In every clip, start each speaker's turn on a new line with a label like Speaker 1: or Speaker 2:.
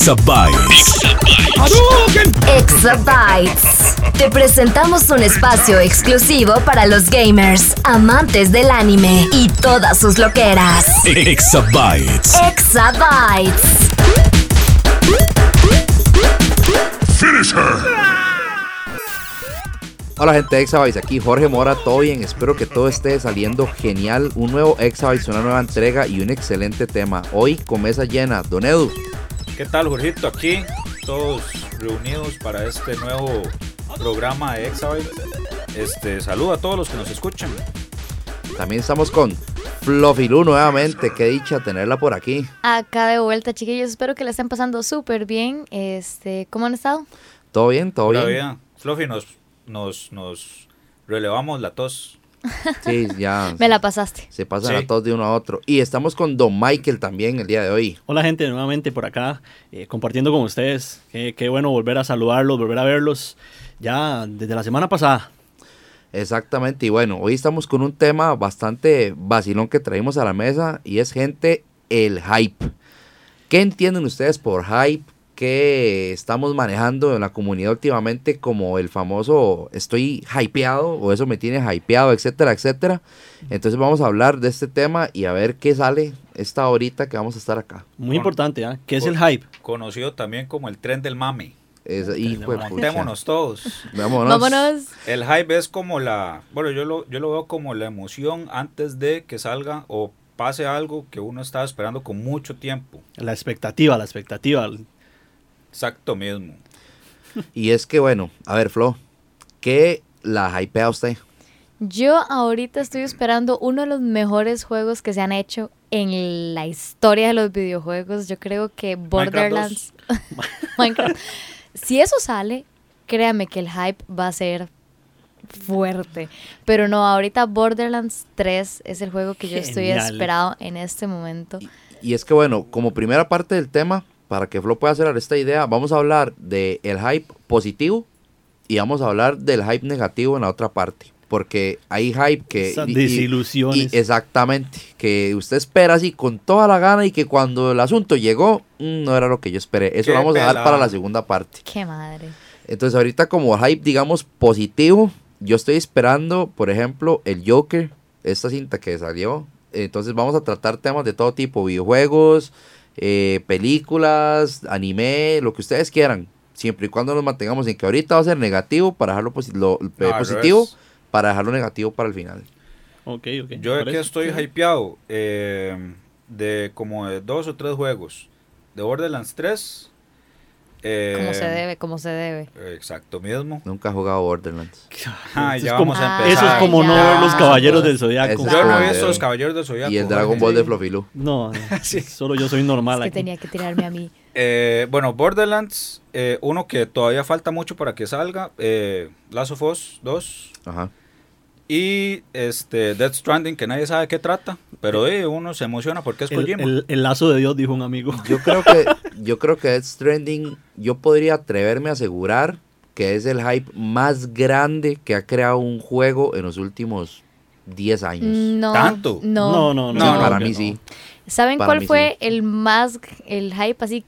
Speaker 1: Exabytes.
Speaker 2: Exabytes. Te presentamos un espacio exclusivo para los gamers, amantes del anime y todas sus loqueras.
Speaker 1: Exabytes.
Speaker 2: Exabytes.
Speaker 3: Finish her.
Speaker 4: Hola gente de Exabytes, aquí Jorge Mora, todo bien, espero que todo esté saliendo genial, un nuevo Exabytes, una nueva entrega y un excelente tema. Hoy con mesa llena, Don Edu,
Speaker 5: ¿Qué tal, Jorgito? Aquí, todos reunidos para este nuevo programa de Exabyte. Este, saludo a todos los que nos escuchan.
Speaker 4: también estamos con Fluffy Lu nuevamente, qué dicha tenerla por aquí.
Speaker 6: Acá de vuelta, chiquillos. Espero que la estén pasando súper bien. Este, ¿Cómo han estado?
Speaker 4: ¿Todo bien? ¿Todo
Speaker 5: Hola,
Speaker 4: bien?
Speaker 5: vida. Fluffy, nos, nos, nos relevamos la tos.
Speaker 4: Sí, ya
Speaker 6: Me la pasaste.
Speaker 4: se pasan
Speaker 5: Sí.
Speaker 4: a todos de uno a otro. Y estamos con Don Michael también el día de hoy.
Speaker 7: Hola gente, nuevamente por acá, eh, compartiendo con ustedes. Qué, qué bueno volver a saludarlos, volver a verlos ya desde la semana pasada.
Speaker 4: Exactamente, y bueno, hoy estamos con un tema bastante vacilón que traímos a la mesa y es gente, el hype. ¿Qué entienden ustedes por hype? ¿Qué estamos manejando en la comunidad últimamente como el famoso estoy hypeado o eso me tiene hypeado, etcétera, etcétera? Entonces vamos a hablar de este tema y a ver qué sale esta horita que vamos a estar acá.
Speaker 7: Muy
Speaker 5: Con-
Speaker 7: importante, ¿ah? ¿Qué es el hype?
Speaker 5: Conocido también como el tren del mame.
Speaker 4: Es, hijo.
Speaker 5: Montémonos todos.
Speaker 4: Vámonos.
Speaker 6: Vámonos.
Speaker 5: El hype es como la. Bueno, yo lo, yo lo veo como la emoción antes de que salga o pase algo que uno estaba esperando con mucho tiempo.
Speaker 7: La expectativa, la expectativa.
Speaker 5: Exacto mismo.
Speaker 4: Y es que bueno, a ver Flo, ¿qué la hypea usted?
Speaker 6: Yo ahorita estoy esperando uno de los mejores juegos que se han hecho en la historia de los videojuegos. Yo creo que Borderlands. Minecraft. Si eso sale, créame que el hype va a ser fuerte. Pero no, ahorita Borderlands 3 es el juego que yo estoy esperado en este momento.
Speaker 4: Y es que bueno, como primera parte del tema, para que Flo pueda hacer esta idea, vamos a hablar del el hype positivo y vamos a hablar del hype negativo en la otra parte. Porque hay hype que...
Speaker 7: Esas
Speaker 4: y- y-
Speaker 7: desilusiones.
Speaker 4: y exactamente, que usted espera así con toda la gana y que cuando el asunto llegó, mm, no era lo que yo esperé. Eso
Speaker 5: Qué
Speaker 4: lo vamos a dejar
Speaker 5: pelada.
Speaker 4: para la segunda parte.
Speaker 6: Qué madre.
Speaker 4: Entonces ahorita como hype, digamos, positivo, yo estoy esperando, por ejemplo, el Joker, esta cinta que salió. Entonces vamos a tratar temas de todo tipo, videojuegos, eh, películas, anime, lo que ustedes quieran. Siempre y cuando nos mantengamos en que ahorita va a ser negativo para dejarlo posi- lo- eh, positivo,
Speaker 5: revés.
Speaker 4: para dejarlo negativo para el final.
Speaker 7: Ok, ok.
Speaker 5: Yo de
Speaker 7: ¿me
Speaker 5: que
Speaker 7: parece?
Speaker 5: estoy hypeado eh, de como de dos o tres juegos. De Borderlands 3. Eh,
Speaker 6: Como se debe, como se debe.
Speaker 5: Exacto mismo.
Speaker 4: Nunca he jugado Borderlands.
Speaker 5: Ah, ya
Speaker 7: como-
Speaker 5: a
Speaker 6: Ah,
Speaker 5: empezar.
Speaker 7: Eso es como no ver los caballeros del zodiaco.
Speaker 5: Yo no he visto
Speaker 4: de-
Speaker 5: los Caballeros del Zodiaco.
Speaker 4: Y el Dragon. Ball de Flofilu.
Speaker 7: No, no,
Speaker 5: Sí.
Speaker 7: solo yo soy normal
Speaker 6: Es que
Speaker 7: aquí.
Speaker 6: tenía que tirarme a mí.
Speaker 5: Eh, bueno, Borderlands, eh, uno que todavía falta mucho para que salga, eh, Last of Us 2
Speaker 4: Ajá.
Speaker 5: Y este Death Stranding, que nadie sabe qué trata, pero eh, uno se emociona porque es
Speaker 7: El,
Speaker 5: Kojima.
Speaker 7: el- el lazo de Dios, dijo un amigo.
Speaker 4: Yo creo que yo creo que Death Stranding, yo podría atreverme a asegurar que es el hype más grande que ha creado un juego en los últimos 10 años.
Speaker 6: No.
Speaker 5: ¿Tanto?
Speaker 6: No.
Speaker 7: No, no, no.
Speaker 4: Sí,
Speaker 5: no,
Speaker 4: para mí
Speaker 7: no.
Speaker 4: sí.
Speaker 6: ¿Saben
Speaker 4: Para
Speaker 6: cuál fue el más, el hype así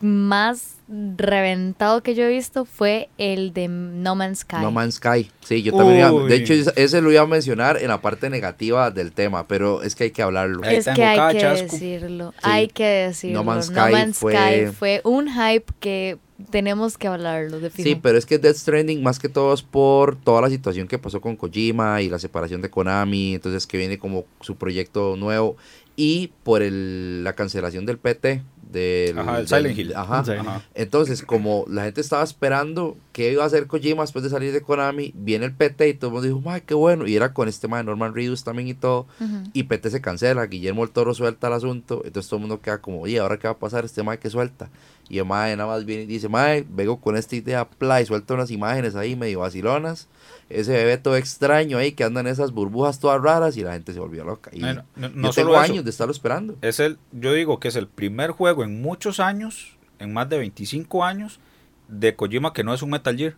Speaker 6: más reventado que yo he visto? Fue el de No Man's Sky.
Speaker 4: No Man's Sky. Sí, yo también iba- de hecho ese- lo iba a mencionar en la parte negativa del tema, pero es que hay que hablarlo.
Speaker 6: Es que hay que decirlo, hay que decirlo.
Speaker 4: No Man's Sky fue-
Speaker 6: fue un hype que tenemos que hablarlo, de.
Speaker 4: Sí, pero es que Death Stranding más que todo es por toda la situación que pasó con Kojima y la separación de Konami, entonces que viene como su proyecto nuevo y por el, la cancelación del PT del,
Speaker 5: Ajá, el
Speaker 4: del-
Speaker 5: Silent Hill.
Speaker 4: Ajá. Entonces, como la gente estaba esperando ¿qué iba a hacer Kojima después de salir de Konami? Viene el PT y todo el mundo dijo, ¡ay, qué bueno! Y era con este man Norman Reedus también y todo. Y PT se cancela, Guillermo el Toro suelta el asunto. Entonces todo el mundo queda como, oye, ¿ahora qué va a pasar? Este man que suelta. Y el man nada más viene y dice, mae, vengo con esta idea, play, suelta unas imágenes ahí medio vacilonas. Ese bebé todo extraño ahí que andan esas burbujas todas raras y la gente se volvió loca. Y
Speaker 5: No, no, no
Speaker 4: yo
Speaker 5: solo
Speaker 4: tengo
Speaker 5: eso.
Speaker 4: años de estarlo esperando.
Speaker 5: Es el, yo digo que es el primer juego en muchos años, en más de 25 años, de Kojima que no es un Metal Gear.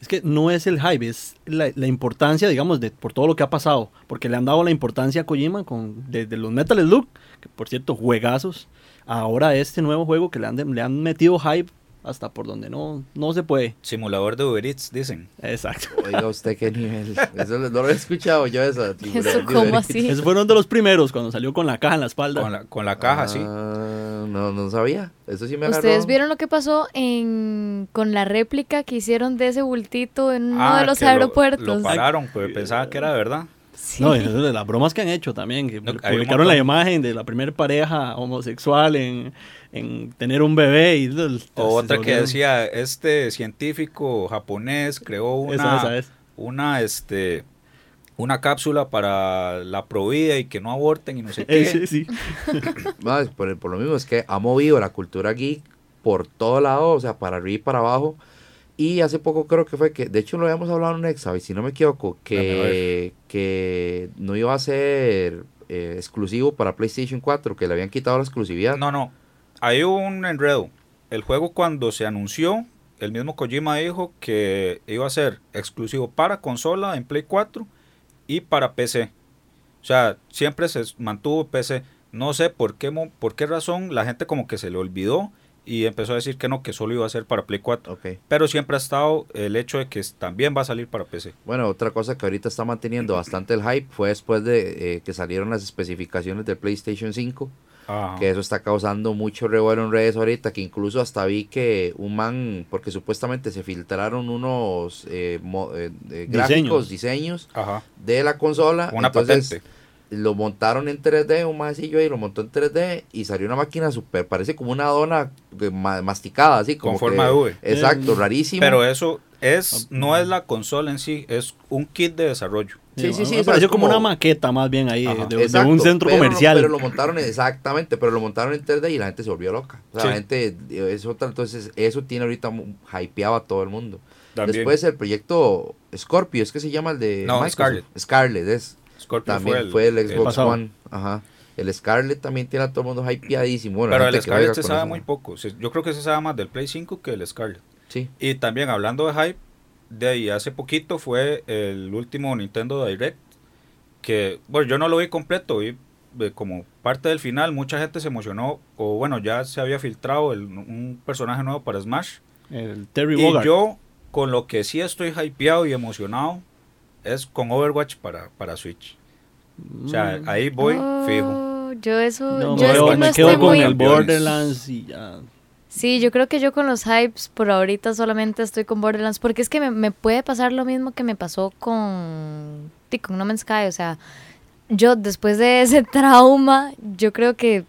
Speaker 7: Es que no es el hype, es la, la importancia, digamos, de por todo lo que ha pasado. Porque le han dado la importancia a Kojima con desde los Metal Slug, que por cierto, juegazos, ahora este nuevo juego que le han, de- le han metido hype hasta por donde no, no se puede.
Speaker 5: Simulador de Uber Eats, dicen.
Speaker 7: Exacto.
Speaker 4: Oiga, usted qué nivel. Eso no lo he escuchado yo, esa.
Speaker 6: Eso, ¿cómo así?
Speaker 7: Esos fueron de los primeros cuando salió con la caja en la espalda.
Speaker 5: Con la, con la caja, sí.
Speaker 4: Ah, no, no sabía. Eso sí me agarró.
Speaker 6: ¿Ustedes vieron lo que pasó en con la réplica que hicieron de ese bultito en uno
Speaker 5: Ah,
Speaker 6: de los
Speaker 5: que lo-
Speaker 6: aeropuertos?
Speaker 5: Lo, pararon, pues pensaba que era verdad.
Speaker 6: Sí.
Speaker 7: No, eso de las bromas que han hecho también,
Speaker 5: No,
Speaker 7: publicaron la imagen de la primera pareja homosexual en, en tener un bebé y
Speaker 5: O otra que decía, este científico japonés creó una,
Speaker 7: Esa, esa es.
Speaker 5: una, este, una cápsula para la provida y que no aborten y no sé qué.
Speaker 7: Sí, sí.
Speaker 4: Por, por lo mismo, es que ha movido la cultura geek por todo lado, o sea, para arriba y para abajo. Y hace poco creo que fue que, de hecho lo habíamos hablado en un Exabyte, si no me equivoco, que, que no iba a ser eh, exclusivo para PlayStation 4, que le habían quitado la exclusividad.
Speaker 5: No, no. Hay un enredo. El juego cuando se anunció, el mismo Kojima dijo que iba a ser exclusivo para consola en Play 4 y para PC. O sea, siempre se mantuvo PC. No sé por qué, por qué razón la gente como que se le olvidó y empezó a decir que no, que solo iba a ser para Play 4.
Speaker 4: Ok.
Speaker 5: Pero siempre ha estado el hecho de que también va a salir para PC.
Speaker 4: Bueno, otra cosa que ahorita está manteniendo bastante el hype fue después de eh, que salieron las especificaciones del PlayStation 5.
Speaker 5: Ajá.
Speaker 4: que eso está causando mucho revuelo en redes ahorita, que incluso hasta vi que un man, porque supuestamente se filtraron unos eh, mo- eh, eh, gráficos, diseños
Speaker 5: Ajá.
Speaker 4: de la consola,
Speaker 5: Una
Speaker 4: entonces
Speaker 5: patente.
Speaker 4: Lo montaron en 3D, un maecillo ahí lo montó en 3D y salió una máquina super, parece como una dona ma- masticada, así como
Speaker 5: Con forma
Speaker 4: que-
Speaker 5: de V.
Speaker 4: Exacto,
Speaker 7: Eh,
Speaker 4: rarísimo.
Speaker 5: Pero eso es no es la consola en sí, es un kit de desarrollo.
Speaker 4: Sí, sí, sí,
Speaker 7: Me pareció como,
Speaker 4: como-
Speaker 7: una maqueta más bien ahí, de, de
Speaker 4: Exacto,
Speaker 7: un centro
Speaker 4: pero no-
Speaker 7: comercial.
Speaker 4: pero lo montaron exactamente, pero lo montaron en 3D y la gente se volvió loca. O sea,
Speaker 5: Sí.
Speaker 4: la gente, es otra, entonces eso tiene ahorita hypeado a todo el mundo.
Speaker 5: También.
Speaker 4: Después el proyecto Scorpio, es que se llama el de
Speaker 5: No,
Speaker 4: Microsoft.
Speaker 5: Scarlet.
Speaker 4: Scarlet es.
Speaker 5: Scorpio
Speaker 4: También fue el, Xbox. One. Ajá. El Scarlet también tiene a todo el mundo hypeadísimo. Bueno,
Speaker 5: Pero el Scarlet se sabe
Speaker 4: eso.
Speaker 5: muy poco. Yo creo que se sabe más del Play 5 que el Scarlet.
Speaker 4: Sí.
Speaker 5: Y también hablando de hype, de ahí hace poquito fue el último Nintendo Direct. Que, bueno, yo no lo vi completo, vi eh, como parte del final. Mucha gente se emocionó. O bueno, ya se había filtrado el- un personaje nuevo para Smash.
Speaker 7: El Terry
Speaker 5: Y
Speaker 7: Bogard.
Speaker 5: yo, con lo que sí estoy hypeado y emocionado, es con Overwatch para, para Switch. O sea,
Speaker 7: Mm.
Speaker 5: ahí voy fijo.
Speaker 6: Yo eso,
Speaker 7: No,
Speaker 6: yo
Speaker 7: me,
Speaker 6: es
Speaker 7: quedo,
Speaker 6: que no
Speaker 7: me
Speaker 6: estoy
Speaker 7: quedo con
Speaker 6: muy...
Speaker 7: el. Borderlands y ya.
Speaker 6: Sí, yo creo que yo con los hypes por ahorita solamente estoy con Borderlands porque es que me, me puede pasar lo mismo que me pasó con, sí, con No Man's Sky. O sea, yo después de ese trauma, yo creo que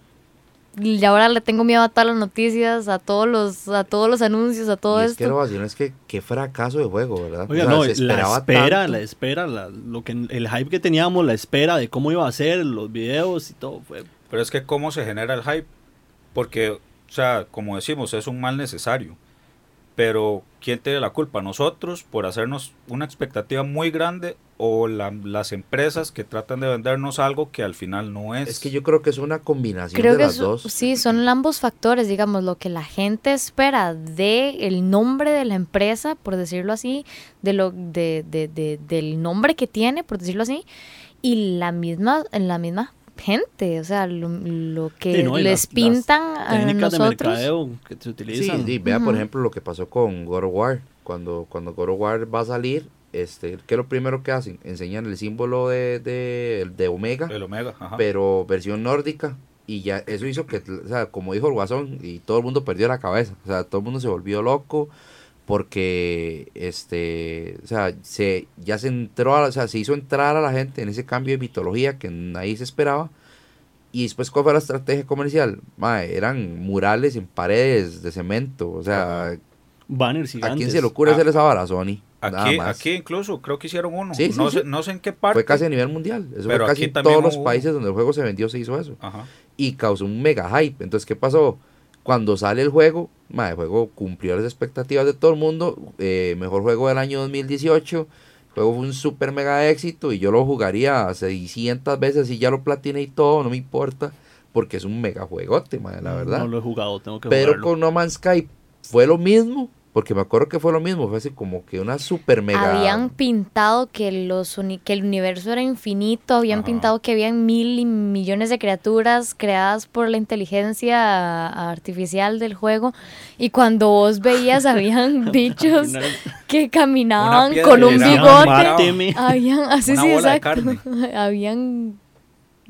Speaker 6: y ahora le tengo miedo a todas las noticias, a todos los, a todos los anuncios, a todo
Speaker 4: y es que
Speaker 6: esto.
Speaker 4: vacilón es que qué fracaso de juego, ¿verdad?
Speaker 7: Oiga,
Speaker 4: O sea,
Speaker 7: no, la
Speaker 4: esperaba
Speaker 7: espera,
Speaker 4: tanto.
Speaker 7: la espera, la- lo que, el hype que teníamos, la espera de cómo iba a ser, los videos y todo. Fue,
Speaker 5: Pero es que cómo se genera el hype. Porque, o sea, como decimos, es un mal necesario. Pero, ¿quién tiene la culpa? ¿Nosotros por hacernos una expectativa muy grande o la- las empresas que tratan de vendernos algo que al final no es?
Speaker 4: Es que yo creo que es una combinación
Speaker 6: Creo
Speaker 4: de
Speaker 6: que
Speaker 4: las dos.
Speaker 6: sí, son ambos factores, digamos, lo que la gente espera de el nombre de la empresa, por decirlo así, de lo de, de- de- del nombre que tiene, por decirlo así, y la misma la misma gente, o sea, lo, lo que
Speaker 7: Sí, no, y
Speaker 6: les
Speaker 7: las- las
Speaker 6: pintan a
Speaker 7: técnicas de
Speaker 6: nosotros.
Speaker 7: mercadeo que se
Speaker 4: Sí,
Speaker 7: utilizan.
Speaker 4: sí, vea por ejemplo lo que pasó con God of War. Cuando, cuando God of War va a salir, este, ¿qué es lo primero que hacen? Enseñan el símbolo de, de, de Omega,
Speaker 5: El Omega, ajá.
Speaker 4: pero versión nórdica. Y ya eso hizo que, o sea, como dijo el Guasón, y todo el mundo perdió la cabeza. O sea, todo el mundo se volvió loco porque, este, o sea, se, ya se entró, a, o sea, se hizo entrar a la gente en ese cambio de mitología que nadie se esperaba. Y después, ¿cuál fue la estrategia comercial? Mae, eran murales en paredes de cemento. O sea,
Speaker 7: banners
Speaker 4: ¿A
Speaker 7: gigantes.
Speaker 4: quién se le ocurre
Speaker 5: Ah.
Speaker 4: hacer esa vara, Sony?
Speaker 5: Aquí, aquí incluso creo que hicieron uno.
Speaker 4: Sí, sí,
Speaker 5: no,
Speaker 4: sí.
Speaker 5: Sé, no sé en qué parte.
Speaker 4: Fue casi a nivel mundial. Eso
Speaker 5: Pero
Speaker 4: fue casi en todos los
Speaker 5: hubo-
Speaker 4: países donde el juego se vendió se hizo eso.
Speaker 5: Ajá.
Speaker 4: Y causó un mega hype. Entonces, ¿qué pasó? Cuando sale el juego, ma, el juego cumplió las expectativas de todo el mundo. eh, mejor juego del año 2018. El juego fue un super mega éxito y yo lo jugaría 600 veces y ya lo platiné y todo, no me importa. Porque es un mega juegote, ma, la verdad.
Speaker 7: No lo he jugado, tengo que
Speaker 4: Pero
Speaker 7: jugarlo.
Speaker 4: con No Man's Sky fue lo mismo. Porque me acuerdo que fue lo mismo. Fue así como que una super mega.
Speaker 6: Habían pintado que, los uni- que el universo era infinito, habían
Speaker 5: Ajá.
Speaker 6: pintado que habían mil y millones de criaturas creadas por la inteligencia artificial del juego. Y cuando vos veías, habían bichos que caminaban con un bigote. Habían, así
Speaker 5: Una
Speaker 6: sí,
Speaker 5: bola de
Speaker 6: exacto.
Speaker 5: carne.
Speaker 6: Habían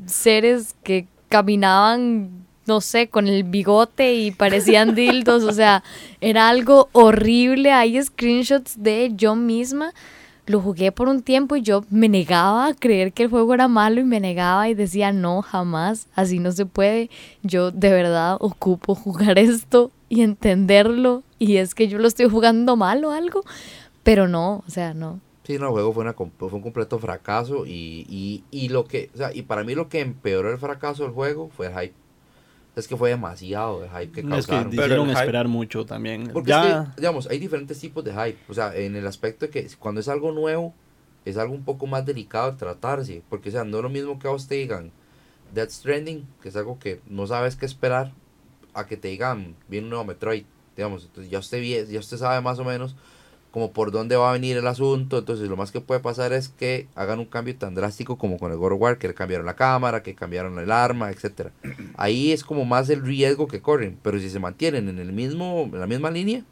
Speaker 6: seres que caminaban, no sé, con el bigote y parecían dildos. O sea, era algo horrible. Hay screenshots de yo misma. Lo jugué por un tiempo y yo me negaba a creer que el juego era malo y me negaba y decía, no, jamás, así no se puede. Yo de verdad ocupo jugar esto y entenderlo. Y es que yo lo estoy jugando mal o algo. Pero no, o sea, no.
Speaker 4: Sí, no, el juego fue, una, fue un completo fracaso y, y, y lo que, o sea, y para mí lo que empeoró el fracaso del juego fue el hype. Es que fue demasiado el hype que
Speaker 7: Es que
Speaker 4: causaron.
Speaker 5: Pero
Speaker 7: hicieron
Speaker 5: el hype-
Speaker 7: esperar mucho también.
Speaker 4: Porque
Speaker 7: ya,
Speaker 4: es que, digamos, hay diferentes tipos de hype. O sea, en el aspecto de que cuando es algo nuevo, es algo un poco más delicado de tratarse. Porque, o sea, no es lo mismo que a vos te digan Death Stranding, que es algo que no sabes qué esperar, a que te digan, viene un nuevo Metroid. Digamos, entonces ya usted, ya usted sabe más o menos como por dónde va a venir el asunto. Entonces, lo más que puede pasar es que hagan un cambio tan drástico como con el God of War, que cambiaron la cámara, que cambiaron el arma, etcétera. Ahí es como más el riesgo que corren. Pero si se mantienen en el mismo, en la misma línea,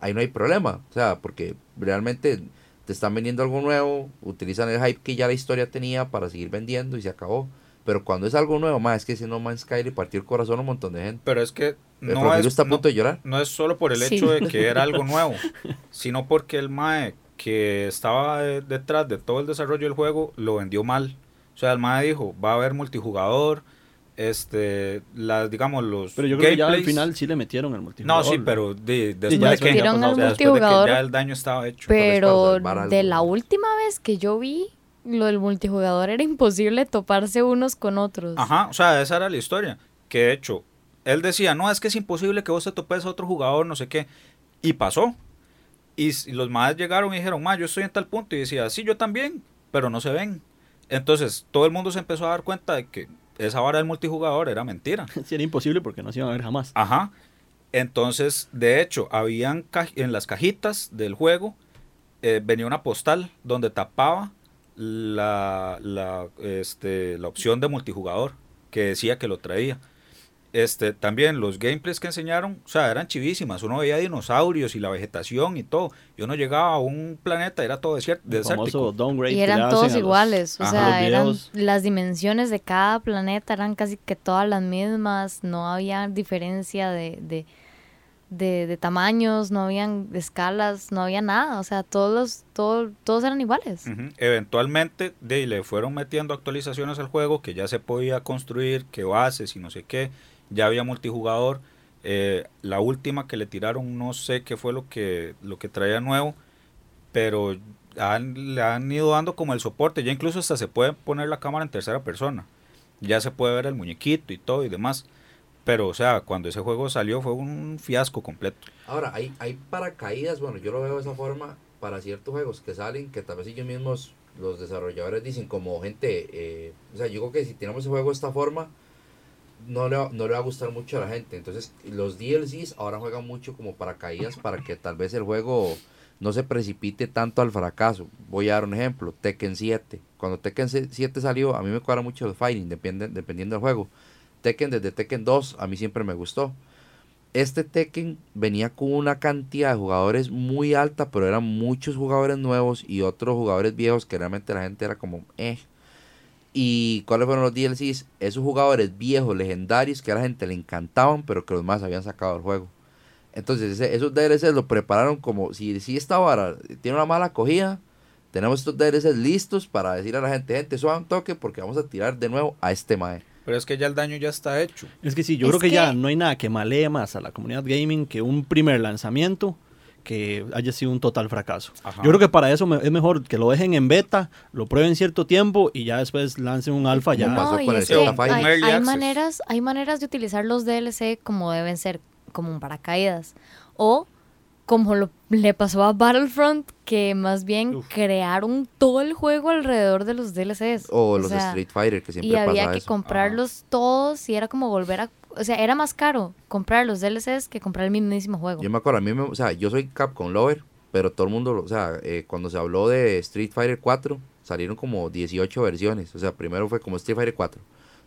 Speaker 4: ahí no hay problema. O sea, porque realmente te están vendiendo algo nuevo, utilizan el hype que ya la historia tenía para seguir vendiendo y se acabó. Pero cuando es algo nuevo, más es que si No Man's Sky le partió el corazón a un montón de gente.
Speaker 5: Pero es que
Speaker 4: El
Speaker 5: no es,
Speaker 4: está a
Speaker 5: no-
Speaker 4: punto de llorar.
Speaker 5: no es solo por el
Speaker 6: Sí.
Speaker 5: hecho de que era algo nuevo, sino porque el MAE que estaba de- detrás de todo el desarrollo del juego lo vendió mal. O sea, el MAE dijo, va a haber multijugador, este, las, digamos, los
Speaker 7: pero yo creo que ya al final sí le metieron el multijugador.
Speaker 5: No, sí, pero de, después de que,
Speaker 7: ya
Speaker 6: al
Speaker 5: después de que ya el daño estaba hecho.
Speaker 6: pero de la última vez que yo vi, lo del multijugador era imposible toparse unos con otros.
Speaker 5: Ajá, o sea, esa era la historia. Que de hecho, él decía, no, es que es imposible que vos te topes a otro jugador, no sé qué. Y pasó. Y los más llegaron y dijeron, ma, yo estoy en tal punto. Y decía, sí, yo también, pero no se ven. Entonces, todo el mundo se empezó a dar cuenta de que esa vara del multijugador era mentira.
Speaker 7: Sí, era imposible porque no se iban a ver jamás.
Speaker 5: Ajá. Entonces, de hecho, habían en las cajitas del juego eh, venía una postal donde tapaba la, la, este, la opción de multijugador que decía que lo traía. Este, también los gameplays que enseñaron, o sea, eran chivísimas. Uno veía dinosaurios y la vegetación y todo. Y uno llegaba a un planeta, era todo desierto, desértico.
Speaker 6: Y eran todos
Speaker 7: los-
Speaker 6: iguales, o sea, eran las dimensiones de cada planeta eran casi que todas las mismas, no había diferencia de, de, de, de tamaños, no habían escalas, no había nada, o sea, todos los, todo- todos eran iguales.
Speaker 5: Eventualmente de, le fueron metiendo actualizaciones al juego que ya se podía construir, que bases y no sé qué. Ya había multijugador. Eh, la última que le tiraron no sé qué fue lo que, lo que traía nuevo, pero han- le han ido dando como el soporte. Ya incluso hasta se puede poner la cámara en tercera persona. Ya se puede ver el muñequito y todo y demás. Pero, o sea, cuando ese juego salió fue un fiasco completo.
Speaker 4: Ahora, hay, hay paracaídas, bueno, yo lo veo de esa forma para ciertos juegos que salen, que tal vez ellos mismos, los desarrolladores dicen como gente, eh, o sea, yo creo que si tenemos el juego de esta forma, no le, va- no le va a gustar mucho a la gente. Entonces, los DLCs ahora juegan mucho como paracaídas para que tal vez el juego no se precipite tanto al fracaso. Voy a dar un ejemplo, Tekken 7. Cuando Tekken 7 salió, a mí me cuadra mucho el fighting, depende, dependiendo del juego. Tekken desde Tekken 2 a mí siempre me gustó. Este Tekken venía con una cantidad de jugadores muy alta, pero eran muchos jugadores nuevos y otros jugadores viejos que realmente la gente era como, eh. ¿Y cuáles fueron los DLCs? Esos jugadores viejos, legendarios, que a la gente le encantaban, pero que los más habían sacado del juego. Entonces, ese- esos DLCs lo prepararon como, si, si esta vara tiene una mala acogida, tenemos estos DLCs listos para decir a la gente, gente, suban un toque porque vamos a tirar de nuevo a este mae.
Speaker 5: Pero es que ya el daño ya está hecho.
Speaker 7: Es que sí, yo
Speaker 6: Es
Speaker 7: creo que, ya
Speaker 6: que-
Speaker 7: no hay nada que malee más a la comunidad gaming que un primer lanzamiento que haya sido un total fracaso.
Speaker 5: Ajá.
Speaker 7: Yo creo que para eso me- es mejor que lo dejen en beta, lo prueben cierto tiempo y ya después lancen un alfa ya.
Speaker 4: pasó
Speaker 6: y es que hay, hay maneras, hay maneras de utilizar los DLC como deben ser, como un paracaídas. O como lo, le pasó a Battlefront, que más bien crearon todo el juego alrededor de los DLCs.
Speaker 4: O los
Speaker 6: sea,
Speaker 4: Street Fighter, que siempre
Speaker 6: y había
Speaker 4: pasa
Speaker 6: que
Speaker 4: eso.
Speaker 6: comprarlos todos y era como volver a... O sea, era más caro comprar los DLCs que comprar el mismísimo juego.
Speaker 4: Yo me acuerdo, a mí me, o sea, yo soy Capcom Lover, pero todo el mundo, o sea, eh, cuando se habló de Street Fighter 4, salieron como 18 versiones. O sea, primero fue como Street Fighter 4,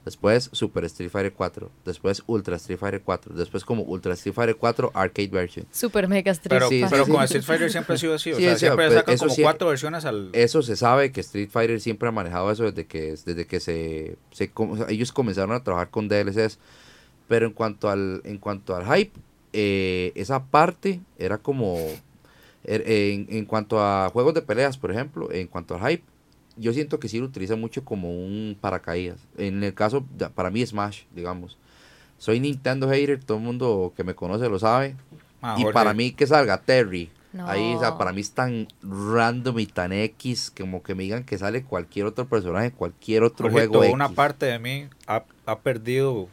Speaker 4: después Super Street Fighter 4, después Ultra Street Fighter 4, después como Ultra Street Fighter 4 Arcade Version.
Speaker 6: Super Mega Street
Speaker 5: Pero,
Speaker 4: Sí, sí,
Speaker 5: pero
Speaker 4: sí.
Speaker 5: con Street Fighter siempre ha sido así. O
Speaker 4: Sí,
Speaker 5: sea, siempre
Speaker 4: pues,
Speaker 5: sacan
Speaker 4: eso
Speaker 5: como
Speaker 4: sí-
Speaker 5: cuatro versiones al.
Speaker 4: Eso se sabe que Street Fighter siempre ha manejado eso desde que, desde que se, se com- o sea, ellos comenzaron a trabajar con DLCs. Pero en cuanto al, en cuanto al hype, eh, esa parte era como, er- en, en cuanto a juegos de peleas, por ejemplo, en cuanto al hype, yo siento que sí lo utiliza mucho como un paracaídas. En el caso, para mí Smash, digamos. Soy Nintendo hater, todo el mundo que me conoce lo sabe.
Speaker 5: Ah,
Speaker 4: y
Speaker 5: Jorge,
Speaker 4: para mí que salga Terry.
Speaker 6: No.
Speaker 4: Ahí, o sea, para mí es tan random y tan X como que me digan que sale cualquier otro personaje, cualquier otro juego X.
Speaker 5: una parte de mí ha, ha perdido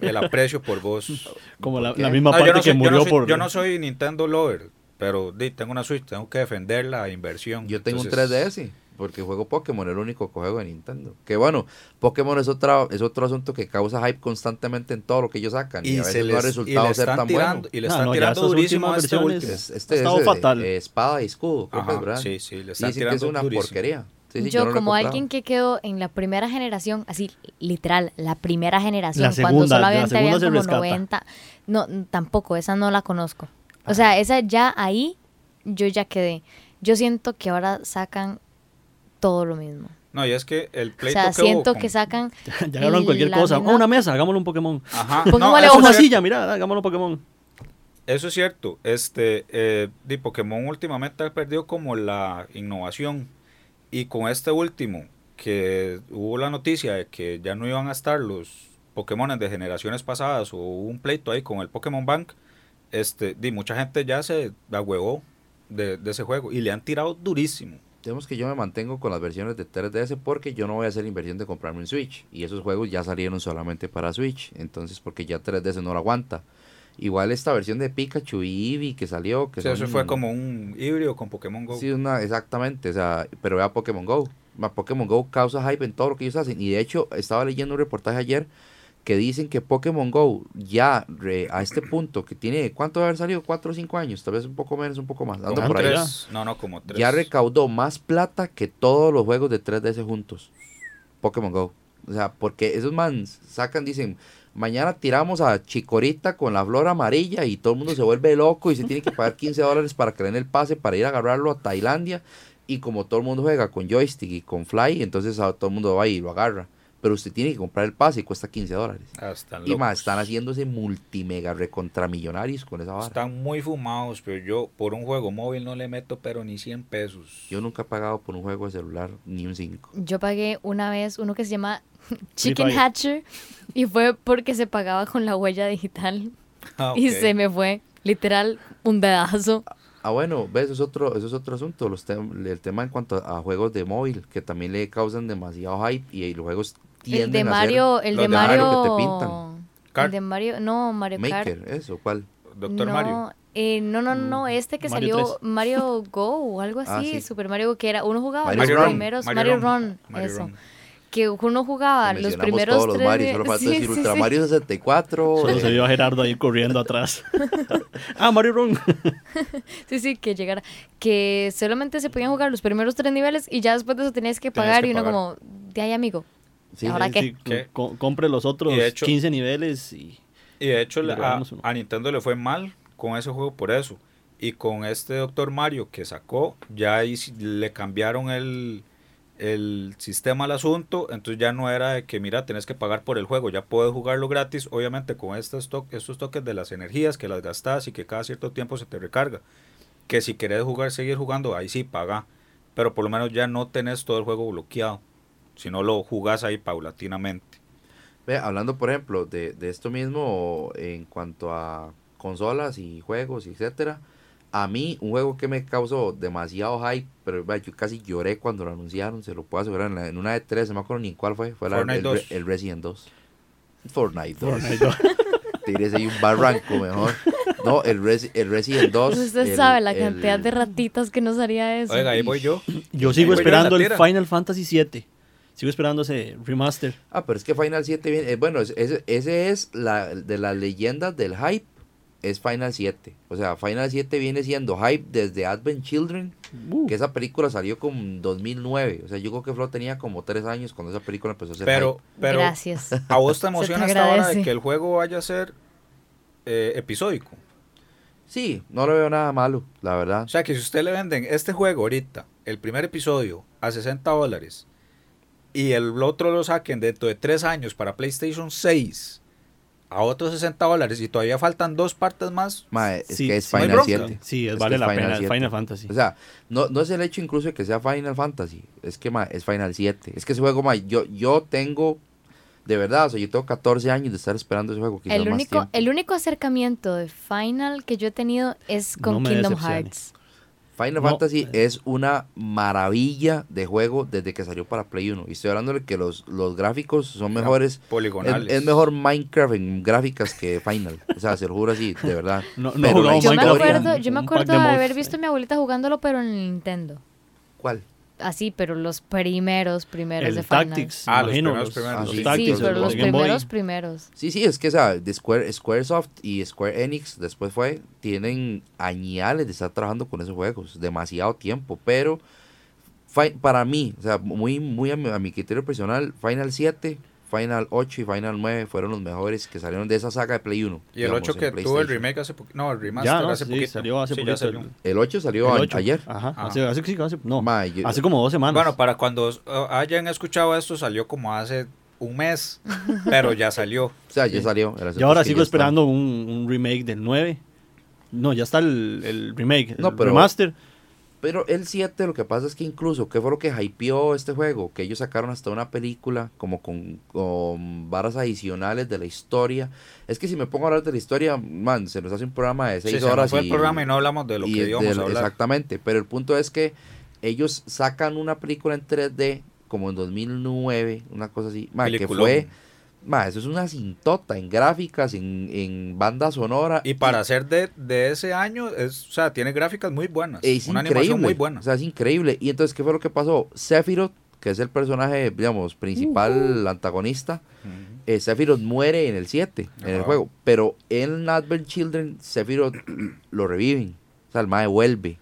Speaker 5: el aprecio por vos.
Speaker 7: Como la,
Speaker 4: ¿Por qué?
Speaker 7: la misma
Speaker 5: No,
Speaker 7: parte
Speaker 5: yo, no
Speaker 7: que
Speaker 5: soy, yo
Speaker 7: murió
Speaker 5: no soy-
Speaker 7: por...
Speaker 5: yo no soy Nintendo lover, pero di, tengo una Switch, tengo que defender la inversión.
Speaker 4: Yo tengo
Speaker 5: Entonces,
Speaker 4: un 3DS, porque juego Pokémon, el único que juego de Nintendo. Que bueno, Pokémon es, otra, es otro asunto que causa hype constantemente en todo lo que ellos sacan. Y,
Speaker 5: Y,
Speaker 4: a
Speaker 5: se
Speaker 4: veces
Speaker 5: les,
Speaker 4: no ha resultado ser tan
Speaker 5: tirando,
Speaker 4: bueno.
Speaker 5: y le están
Speaker 7: no, ya
Speaker 5: tirando durísimo a
Speaker 7: últimas
Speaker 5: este
Speaker 7: versiones-
Speaker 5: último.
Speaker 4: Es- este
Speaker 7: Ha estado
Speaker 4: es,
Speaker 7: fatal.
Speaker 4: eh, espada y escudo, creo que
Speaker 5: Ajá,
Speaker 4: es, ¿verdad?
Speaker 5: sí, sí, le
Speaker 4: Y
Speaker 5: están
Speaker 4: dicen que es
Speaker 5: tirando
Speaker 4: una
Speaker 5: durísimo.
Speaker 4: porquería. Sí, sí,
Speaker 6: yo,
Speaker 4: no
Speaker 6: como alguien que quedó en la primera generación, así literal, la primera generación,
Speaker 7: La
Speaker 6: cuando
Speaker 7: segunda, la
Speaker 6: solamente habían como
Speaker 7: rescata.
Speaker 6: 90, no, tampoco, esa no la conozco. O sea, esa ya ahí, yo ya quedé. Yo siento que ahora sacan todo lo mismo.
Speaker 5: No, y es que el
Speaker 6: O
Speaker 5: pleito
Speaker 6: sea,
Speaker 5: que hubo
Speaker 6: siento
Speaker 5: con-
Speaker 6: que sacan...
Speaker 7: ya agarran cualquier cosa.
Speaker 6: misma-
Speaker 7: Oh, una mesa, hagámoslo un Pokémon.
Speaker 5: Ajá,
Speaker 6: Pongámosle ojo.
Speaker 7: una silla, mira, hagámoslo un Pokémon.
Speaker 5: Eso es cierto. Este, eh, di, Pokémon últimamente ha perdido como la innovación. Y con este último, que hubo la noticia de que ya no iban a estar los Pokémon de generaciones pasadas, o hubo un pleito ahí con el Pokémon Bank, este, di, mucha gente ya se huevó de, de ese juego y le han tirado durísimo.
Speaker 4: Digamos que yo me mantengo con las versiones de 3DS porque yo no voy a hacer inversión de comprarme un Switch. Y esos juegos ya salieron solamente para Switch. Entonces, porque ya 3DS no lo aguanta. Igual esta versión de Pikachu y Eevee que salió. Que
Speaker 5: sea, eso fue como un híbrido con Pokémon Go.
Speaker 4: Sí, una, exactamente. O sea, pero vea Pokémon Go. Pokémon Go causa hype en todo lo que ellos hacen. Y de hecho, estaba leyendo un reportaje ayer que dicen que Pokémon Go ya re- a este punto que tiene, ¿cuánto debe haber salido? ¿Cuatro o cinco años? Tal vez un poco menos, un poco más. Ando por ahí.
Speaker 5: no, no, como tres.
Speaker 4: Ya recaudó más plata que todos los juegos de 3DS juntos. Pokémon Go. O sea, porque esos mans sacan, dicen, mañana tiramos a Chicorita con la flor amarilla y todo el mundo se vuelve loco y se tiene que pagar 15 dólares para que le den el pase para ir a agarrarlo a Tailandia. Y como todo el mundo juega con joystick y con fly, entonces a todo el mundo va y lo agarra. Pero usted tiene que comprar el pase y cuesta 15 dólares.
Speaker 5: Ah, están
Speaker 4: Y más, están haciéndose multimega recontramillonarios con esa vara.
Speaker 5: Están muy fumados, pero yo por un juego móvil no le meto pero ni 100 pesos.
Speaker 4: Yo nunca he pagado por un juego de celular ni un 5.
Speaker 6: Yo pagué una vez uno que se llama Chicken. Hatcher y fue porque se pagaba con la huella digital
Speaker 5: Ah,
Speaker 6: y se me fue literal un dedazo.
Speaker 4: Ah, bueno, ves, eso es otro, eso es otro asunto, los tem- el tema en cuanto a, a juegos de móvil, que también le causan demasiado hype y, los juegos tienden
Speaker 6: El de
Speaker 4: a
Speaker 6: Mario, el de
Speaker 5: Mario
Speaker 6: Mario,
Speaker 4: que te pintan.
Speaker 5: Kart.
Speaker 6: el de Mario, no, Mario
Speaker 4: ser
Speaker 6: Kart.
Speaker 4: Maker, eso, ¿cuál?
Speaker 5: Doctor
Speaker 6: no,
Speaker 5: Mario.
Speaker 6: eh, no, no, no, este que
Speaker 7: Mario
Speaker 6: salió
Speaker 7: 3.
Speaker 6: Mario Go o algo
Speaker 4: Ah,
Speaker 6: así,
Speaker 4: sí.
Speaker 6: Super Mario Go, que era, uno jugaba
Speaker 4: Mario
Speaker 6: los
Speaker 4: Run.
Speaker 6: primeros, Mario, Run,
Speaker 5: Mario
Speaker 6: eso,
Speaker 5: Run.
Speaker 6: que uno jugaba los primeros
Speaker 4: todos los
Speaker 6: tres
Speaker 4: Mario, solo falta
Speaker 6: sí,
Speaker 4: decir
Speaker 6: sí,
Speaker 4: Ultra
Speaker 6: sí.
Speaker 4: Mario 64.
Speaker 7: Solo se vio a Gerardo ahí corriendo atrás. ah, Mario Run.
Speaker 6: Sí, sí, que llegara. Que solamente se podían jugar los primeros tres niveles y ya después de eso tenías que
Speaker 5: Tenías
Speaker 6: pagar
Speaker 5: que
Speaker 6: y uno
Speaker 5: pagar.
Speaker 6: como, de ahí amigo.
Speaker 4: Sí,
Speaker 6: ¿Ahora
Speaker 7: Sí,
Speaker 6: qué?
Speaker 7: sí,
Speaker 5: ¿Qué?
Speaker 7: co- compre los otros
Speaker 5: hecho-
Speaker 7: 15 niveles y...
Speaker 5: Y de hecho
Speaker 7: Y
Speaker 5: a, a Nintendo le fue mal con ese juego por eso. Y con este Doctor Mario que sacó, ya ahí le cambiaron el, el sistema al asunto. Entonces ya no era de que, mira, tenés que pagar por el juego. Ya puedes jugarlo gratis, obviamente con estos, to- estos toques de las energías que las gastas y que cada cierto tiempo se te recarga. Que si querés jugar, seguir jugando, ahí sí paga. Pero por lo menos ya no tenés todo el juego bloqueado. Si no lo jugás ahí paulatinamente.
Speaker 4: Ve, hablando, por ejemplo, de, de esto mismo en cuanto a consolas y juegos, y etcétera, A mí, un juego que me causó demasiado hype, pero vea, yo casi lloré cuando lo anunciaron, se lo puedo asegurar. En, la- en una de tres, no me acuerdo ni en cuál fue. Fue la-
Speaker 5: Fortnite
Speaker 4: el,
Speaker 5: 2.
Speaker 4: Re- el Resident 2. Fortnite 2.
Speaker 7: Fortnite 2.
Speaker 4: Tires ahí un barranco mejor. No, el, Resi- el Resident 2.
Speaker 6: Usted
Speaker 4: el-
Speaker 6: sabe la
Speaker 4: el-
Speaker 6: cantidad de ratitas que nos haría eso.
Speaker 5: Oiga, ahí voy yo.
Speaker 7: Yo sigo esperando el. Final Fantasy VII. Sigo esperando ese remaster.
Speaker 4: Ah, pero es que Final 7 viene. eh, bueno, es- ese, ese es la de las leyendas del hype. Es Final 7. O sea, Final 7 viene siendo hype desde Advent Children.
Speaker 7: Uh,
Speaker 4: Que esa película salió como en 2009. O sea, yo creo que Flo tenía como 3 años cuando esa película empezó a ser
Speaker 5: Pero, pero
Speaker 6: Gracias.
Speaker 5: a vos te emociona esta hora de que el juego vaya a ser eh, episódico.
Speaker 4: Sí, no le veo nada malo, la verdad.
Speaker 5: O sea, que si usted le venden este juego ahorita, el primer episodio, a 60 dólares, y el otro lo saquen dentro de 3 años para PlayStation 6 a otros 60 dólares y todavía faltan dos partes más,
Speaker 4: Ma, es
Speaker 7: Sí,
Speaker 4: que es
Speaker 5: no
Speaker 4: Final
Speaker 5: bronca.
Speaker 4: 7.
Speaker 7: sí, es,
Speaker 4: Es
Speaker 7: vale la pena.
Speaker 4: Final
Speaker 7: el
Speaker 4: 7.
Speaker 7: Final Fantasy.
Speaker 4: O sea, no, no es el hecho incluso de que sea Final Fantasy. Es que es Final 7. Es que ese juego, yo, yo tengo. De verdad, o sea, yo tengo 14 años de estar esperando ese juego.
Speaker 6: El único, el único acercamiento de Final que yo he tenido es con
Speaker 7: No
Speaker 6: Kingdom. Hearts.
Speaker 4: Final
Speaker 7: No.
Speaker 4: Fantasy es una maravilla de juego desde que salió para Play 1. Y estoy hablando de que los, los gráficos son mejores. Es,
Speaker 5: poligonales.
Speaker 4: es mejor Minecraft en gráficas que Final. O sea, se lo juro así, de verdad.
Speaker 7: No, no
Speaker 6: Yo me acuerdo, yo me acuerdo
Speaker 7: de
Speaker 6: haber visto a mi abuelita jugándolo, pero en el Nintendo.
Speaker 4: ¿Cuál?
Speaker 6: Así, pero los primeros, primeros
Speaker 7: el
Speaker 6: de Final.
Speaker 7: Tactics,
Speaker 5: Ah, los
Speaker 7: imagino,
Speaker 5: primeros,
Speaker 7: los,
Speaker 5: primeros,
Speaker 7: los
Speaker 4: sí.
Speaker 6: Sí,
Speaker 7: Tactics,
Speaker 6: pero los primeros, primeros.
Speaker 4: Sí, sí, es que o sea, de Square, Squaresoft y Square Enix después fue, tienen añales de estar trabajando con esos juegos, demasiado tiempo, pero fi- para mí, o sea, muy, muy a mi, a mi criterio personal, Final 7, Final 8 y Final 9 fueron los mejores que salieron de esa saga de Play 1.
Speaker 5: Y el
Speaker 4: digamos,
Speaker 5: 8
Speaker 4: en
Speaker 5: que tuvo el remake hace poquito. No, el remaster
Speaker 7: Ya, no,
Speaker 5: hace
Speaker 7: sí,
Speaker 5: poquito.
Speaker 7: salió hace
Speaker 5: Sí, ya
Speaker 7: poquito.
Speaker 5: salió.
Speaker 7: el-
Speaker 4: El 8 salió
Speaker 7: el
Speaker 4: a-
Speaker 7: ocho.
Speaker 4: ayer.
Speaker 7: Ajá,
Speaker 5: Ah.
Speaker 7: hace, hace, sí, hace, no,
Speaker 4: Ma, yo-
Speaker 7: hace como dos semanas.
Speaker 5: Bueno, para cuando uh, hayan escuchado esto, salió como hace un mes, pero ya salió.
Speaker 4: o sea, ya salió. el asunto
Speaker 7: y ahora sigo esperando un, un remake del 9. No, ya está el, el remake,
Speaker 4: No,
Speaker 7: el
Speaker 4: pero-
Speaker 7: remaster.
Speaker 4: Pero el 7 lo que pasa es que incluso, ¿qué fue lo que hypeó este juego? Que ellos sacaron hasta una película como con, con varas adicionales de la historia. Es que si me pongo a hablar de la historia, man, se nos hace un programa de
Speaker 5: Sí,
Speaker 4: 6
Speaker 5: se nos
Speaker 4: horas.
Speaker 5: fue
Speaker 4: y,
Speaker 5: el programa y no hablamos de lo que íbamos a hablar.
Speaker 4: Exactamente, pero el punto es que ellos sacan una película en 3D como en 2009, una cosa así, man, que fue... man, eso es una cintota en gráficas, en, en banda sonora.
Speaker 5: Y para ser de, de ese año, es, o sea, tiene gráficas muy buenas.
Speaker 4: Es
Speaker 5: una
Speaker 4: increíble.
Speaker 5: animación muy buena.
Speaker 4: O sea, es increíble. Y entonces, ¿qué fue lo que pasó? Sephiroth, que es el personaje, digamos, principal antagonista,
Speaker 5: Ujú.
Speaker 4: eh, Sephiroth muere en el 7, en el juego. Pero en Advent Children, Sephiroth lo reviven. O sea, el Mae vuelve.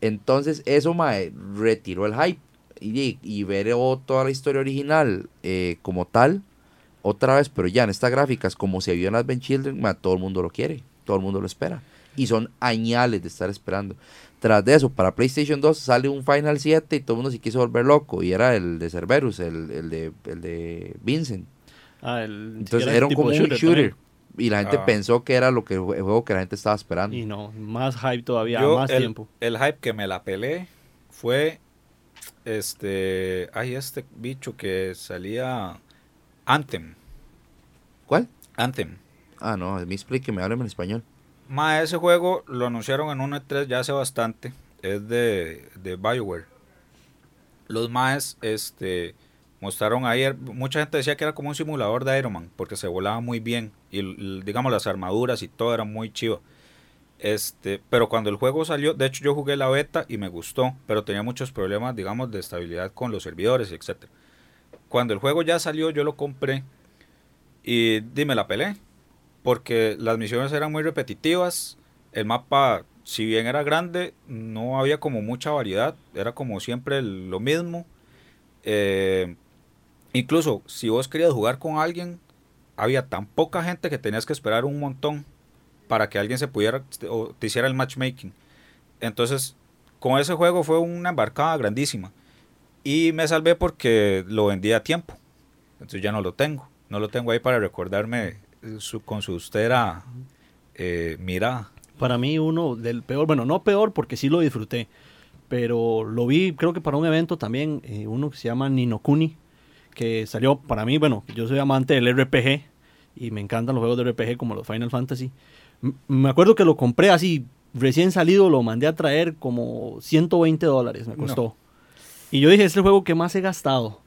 Speaker 4: Entonces, eso, Mae, retiró el hype. Y, y ver toda la historia original eh, como tal, otra vez, pero ya en estas gráficas, como se vio en Advent Children, mae, todo el mundo lo quiere. Todo el mundo lo espera. Y son añales de estar esperando. Tras de eso, para PlayStation 2 sale un Final 7 y todo el mundo se quiso volver loco. Y era el de Cerberus, el, el de, el de Vincent.
Speaker 7: Ah, el-
Speaker 4: Entonces
Speaker 7: era
Speaker 4: como un shooter.
Speaker 7: también.
Speaker 4: Y la gente
Speaker 5: Ah.
Speaker 4: pensó que era lo que el jue- el juego que la gente estaba esperando.
Speaker 7: Y no, más hype todavía,
Speaker 5: Yo,
Speaker 7: más
Speaker 5: el,
Speaker 7: tiempo.
Speaker 5: el hype que me la pelé fue este. Ay, este bicho que salía. Anthem.
Speaker 4: ¿Cuál?
Speaker 5: Anthem.
Speaker 4: Ah, no, a mí explíqueme, hábleme en español.
Speaker 5: Ma, ese juego lo anunciaron en un E3 ya hace bastante. Es de, de BioWare. Los maes este, mostraron ayer. Mucha gente decía que era como un simulador de Iron Man. Porque se volaba muy bien. Y digamos, las armaduras y todo era muy chivo. Este, pero cuando el juego salió, de hecho yo jugué la beta y me gustó, pero tenía muchos problemas, digamos, de estabilidad con los servidores, etcétera. Cuando el juego ya salió, yo lo compré y dime la pelé, porque las misiones eran muy repetitivas, el mapa, si bien era grande, no había como mucha variedad, era como siempre lo mismo. Eh, incluso si vos querías jugar con alguien, había tan poca gente que tenías que esperar un montón para que alguien se pudiera o te hiciera el matchmaking. Entonces, con ese juego fue una embarcada grandísima. Y me salvé porque lo vendí a tiempo. Entonces ya no lo tengo. No lo tengo ahí para recordarme eh, su, con su austera eh, mirada.
Speaker 7: Para mí uno del peor, bueno, no peor porque sí lo disfruté, pero lo vi creo que para un evento también, eh, uno que se llama Ninokuni, que salió para mí, bueno, yo soy amante del RPG y me encantan los juegos de RPG como los Final Fantasy. M- me acuerdo que lo compré así recién salido lo mandé a traer como 120 dólares, me costó. Y yo dije, es el juego que más he gastado.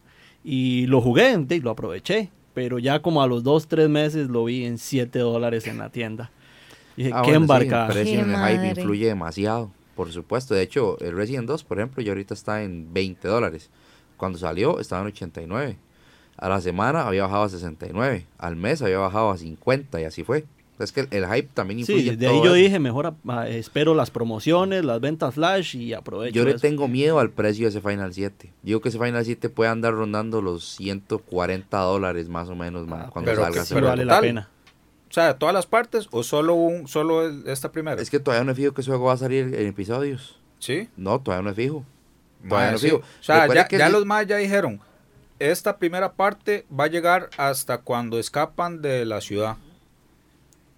Speaker 7: Y lo jugué, y lo aproveché. Pero ya como a los 2, 3 meses lo vi en 7 dólares en la tienda. Y dije,
Speaker 4: Ah,
Speaker 7: qué
Speaker 4: bueno, sí,
Speaker 7: embarcada.
Speaker 4: el precio
Speaker 6: Qué
Speaker 4: en el hype influye demasiado, por supuesto. De hecho, el Resident 2, por ejemplo, ya ahorita está en 20 dólares. Cuando salió estaba en 89. A la semana había bajado a 69. Al mes había bajado a 50 y así fue. Es que el, el hype también influye.
Speaker 7: Sí, de ahí yo
Speaker 4: eso.
Speaker 7: dije, mejor a- a- espero las promociones, las ventas flash y aprovecho
Speaker 4: Yo le
Speaker 7: eso.
Speaker 4: tengo miedo al precio de ese Final 7. Digo que ese Final 7 puede andar rondando los 140 dólares más o menos man,
Speaker 7: Ah,
Speaker 4: cuando
Speaker 5: pero
Speaker 4: salga
Speaker 5: que- pero
Speaker 7: vale la pena.
Speaker 5: O sea, todas las partes o solo un solo el- esta primera.
Speaker 4: Es que todavía no es fijo que ese juego va a salir en episodios.
Speaker 5: sí.
Speaker 4: No, todavía no es fijo. Todavía no
Speaker 5: sí.
Speaker 4: fijo.
Speaker 5: O sea, ya,
Speaker 4: que
Speaker 5: ya
Speaker 4: sí-
Speaker 5: los más ya dijeron, esta primera parte va a llegar hasta cuando escapan de la ciudad.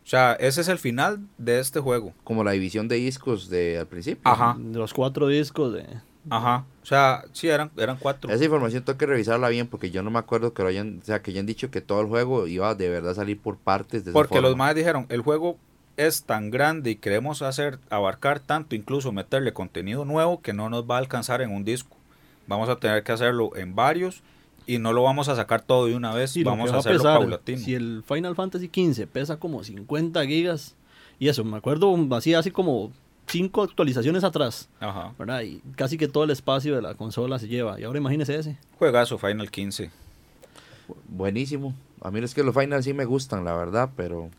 Speaker 5: O sea, ese es el final de este juego.
Speaker 4: Como la división de discos de al principio.
Speaker 5: Ajá,
Speaker 7: Los cuatro discos de...
Speaker 5: ajá. O sea, sí, eran, eran cuatro.
Speaker 4: Esa información tengo que revisarla bien porque yo no me acuerdo que lo hayan, o sea, que hayan dicho que todo el juego iba de verdad a salir por partes de esa
Speaker 5: Porque los más dijeron, el juego es tan grande y queremos hacer, abarcar tanto, incluso meterle contenido nuevo que no nos va a alcanzar en un disco. Vamos a tener que hacerlo en varios y no lo vamos a sacar todo de una vez,
Speaker 7: Sí, lo
Speaker 5: vamos a hacerlo
Speaker 7: pesar,
Speaker 5: paulatino.
Speaker 7: Si el Final Fantasy XV pesa como 50 gigas, y eso, me acuerdo así, así como cinco actualizaciones atrás,
Speaker 5: Ajá.
Speaker 7: ¿verdad? Y casi que todo el espacio de la consola se lleva. Y ahora imagínese ese.
Speaker 5: Juegazo Final 15.
Speaker 4: Buenísimo. A mí es que los finals sí me gustan, la verdad, pero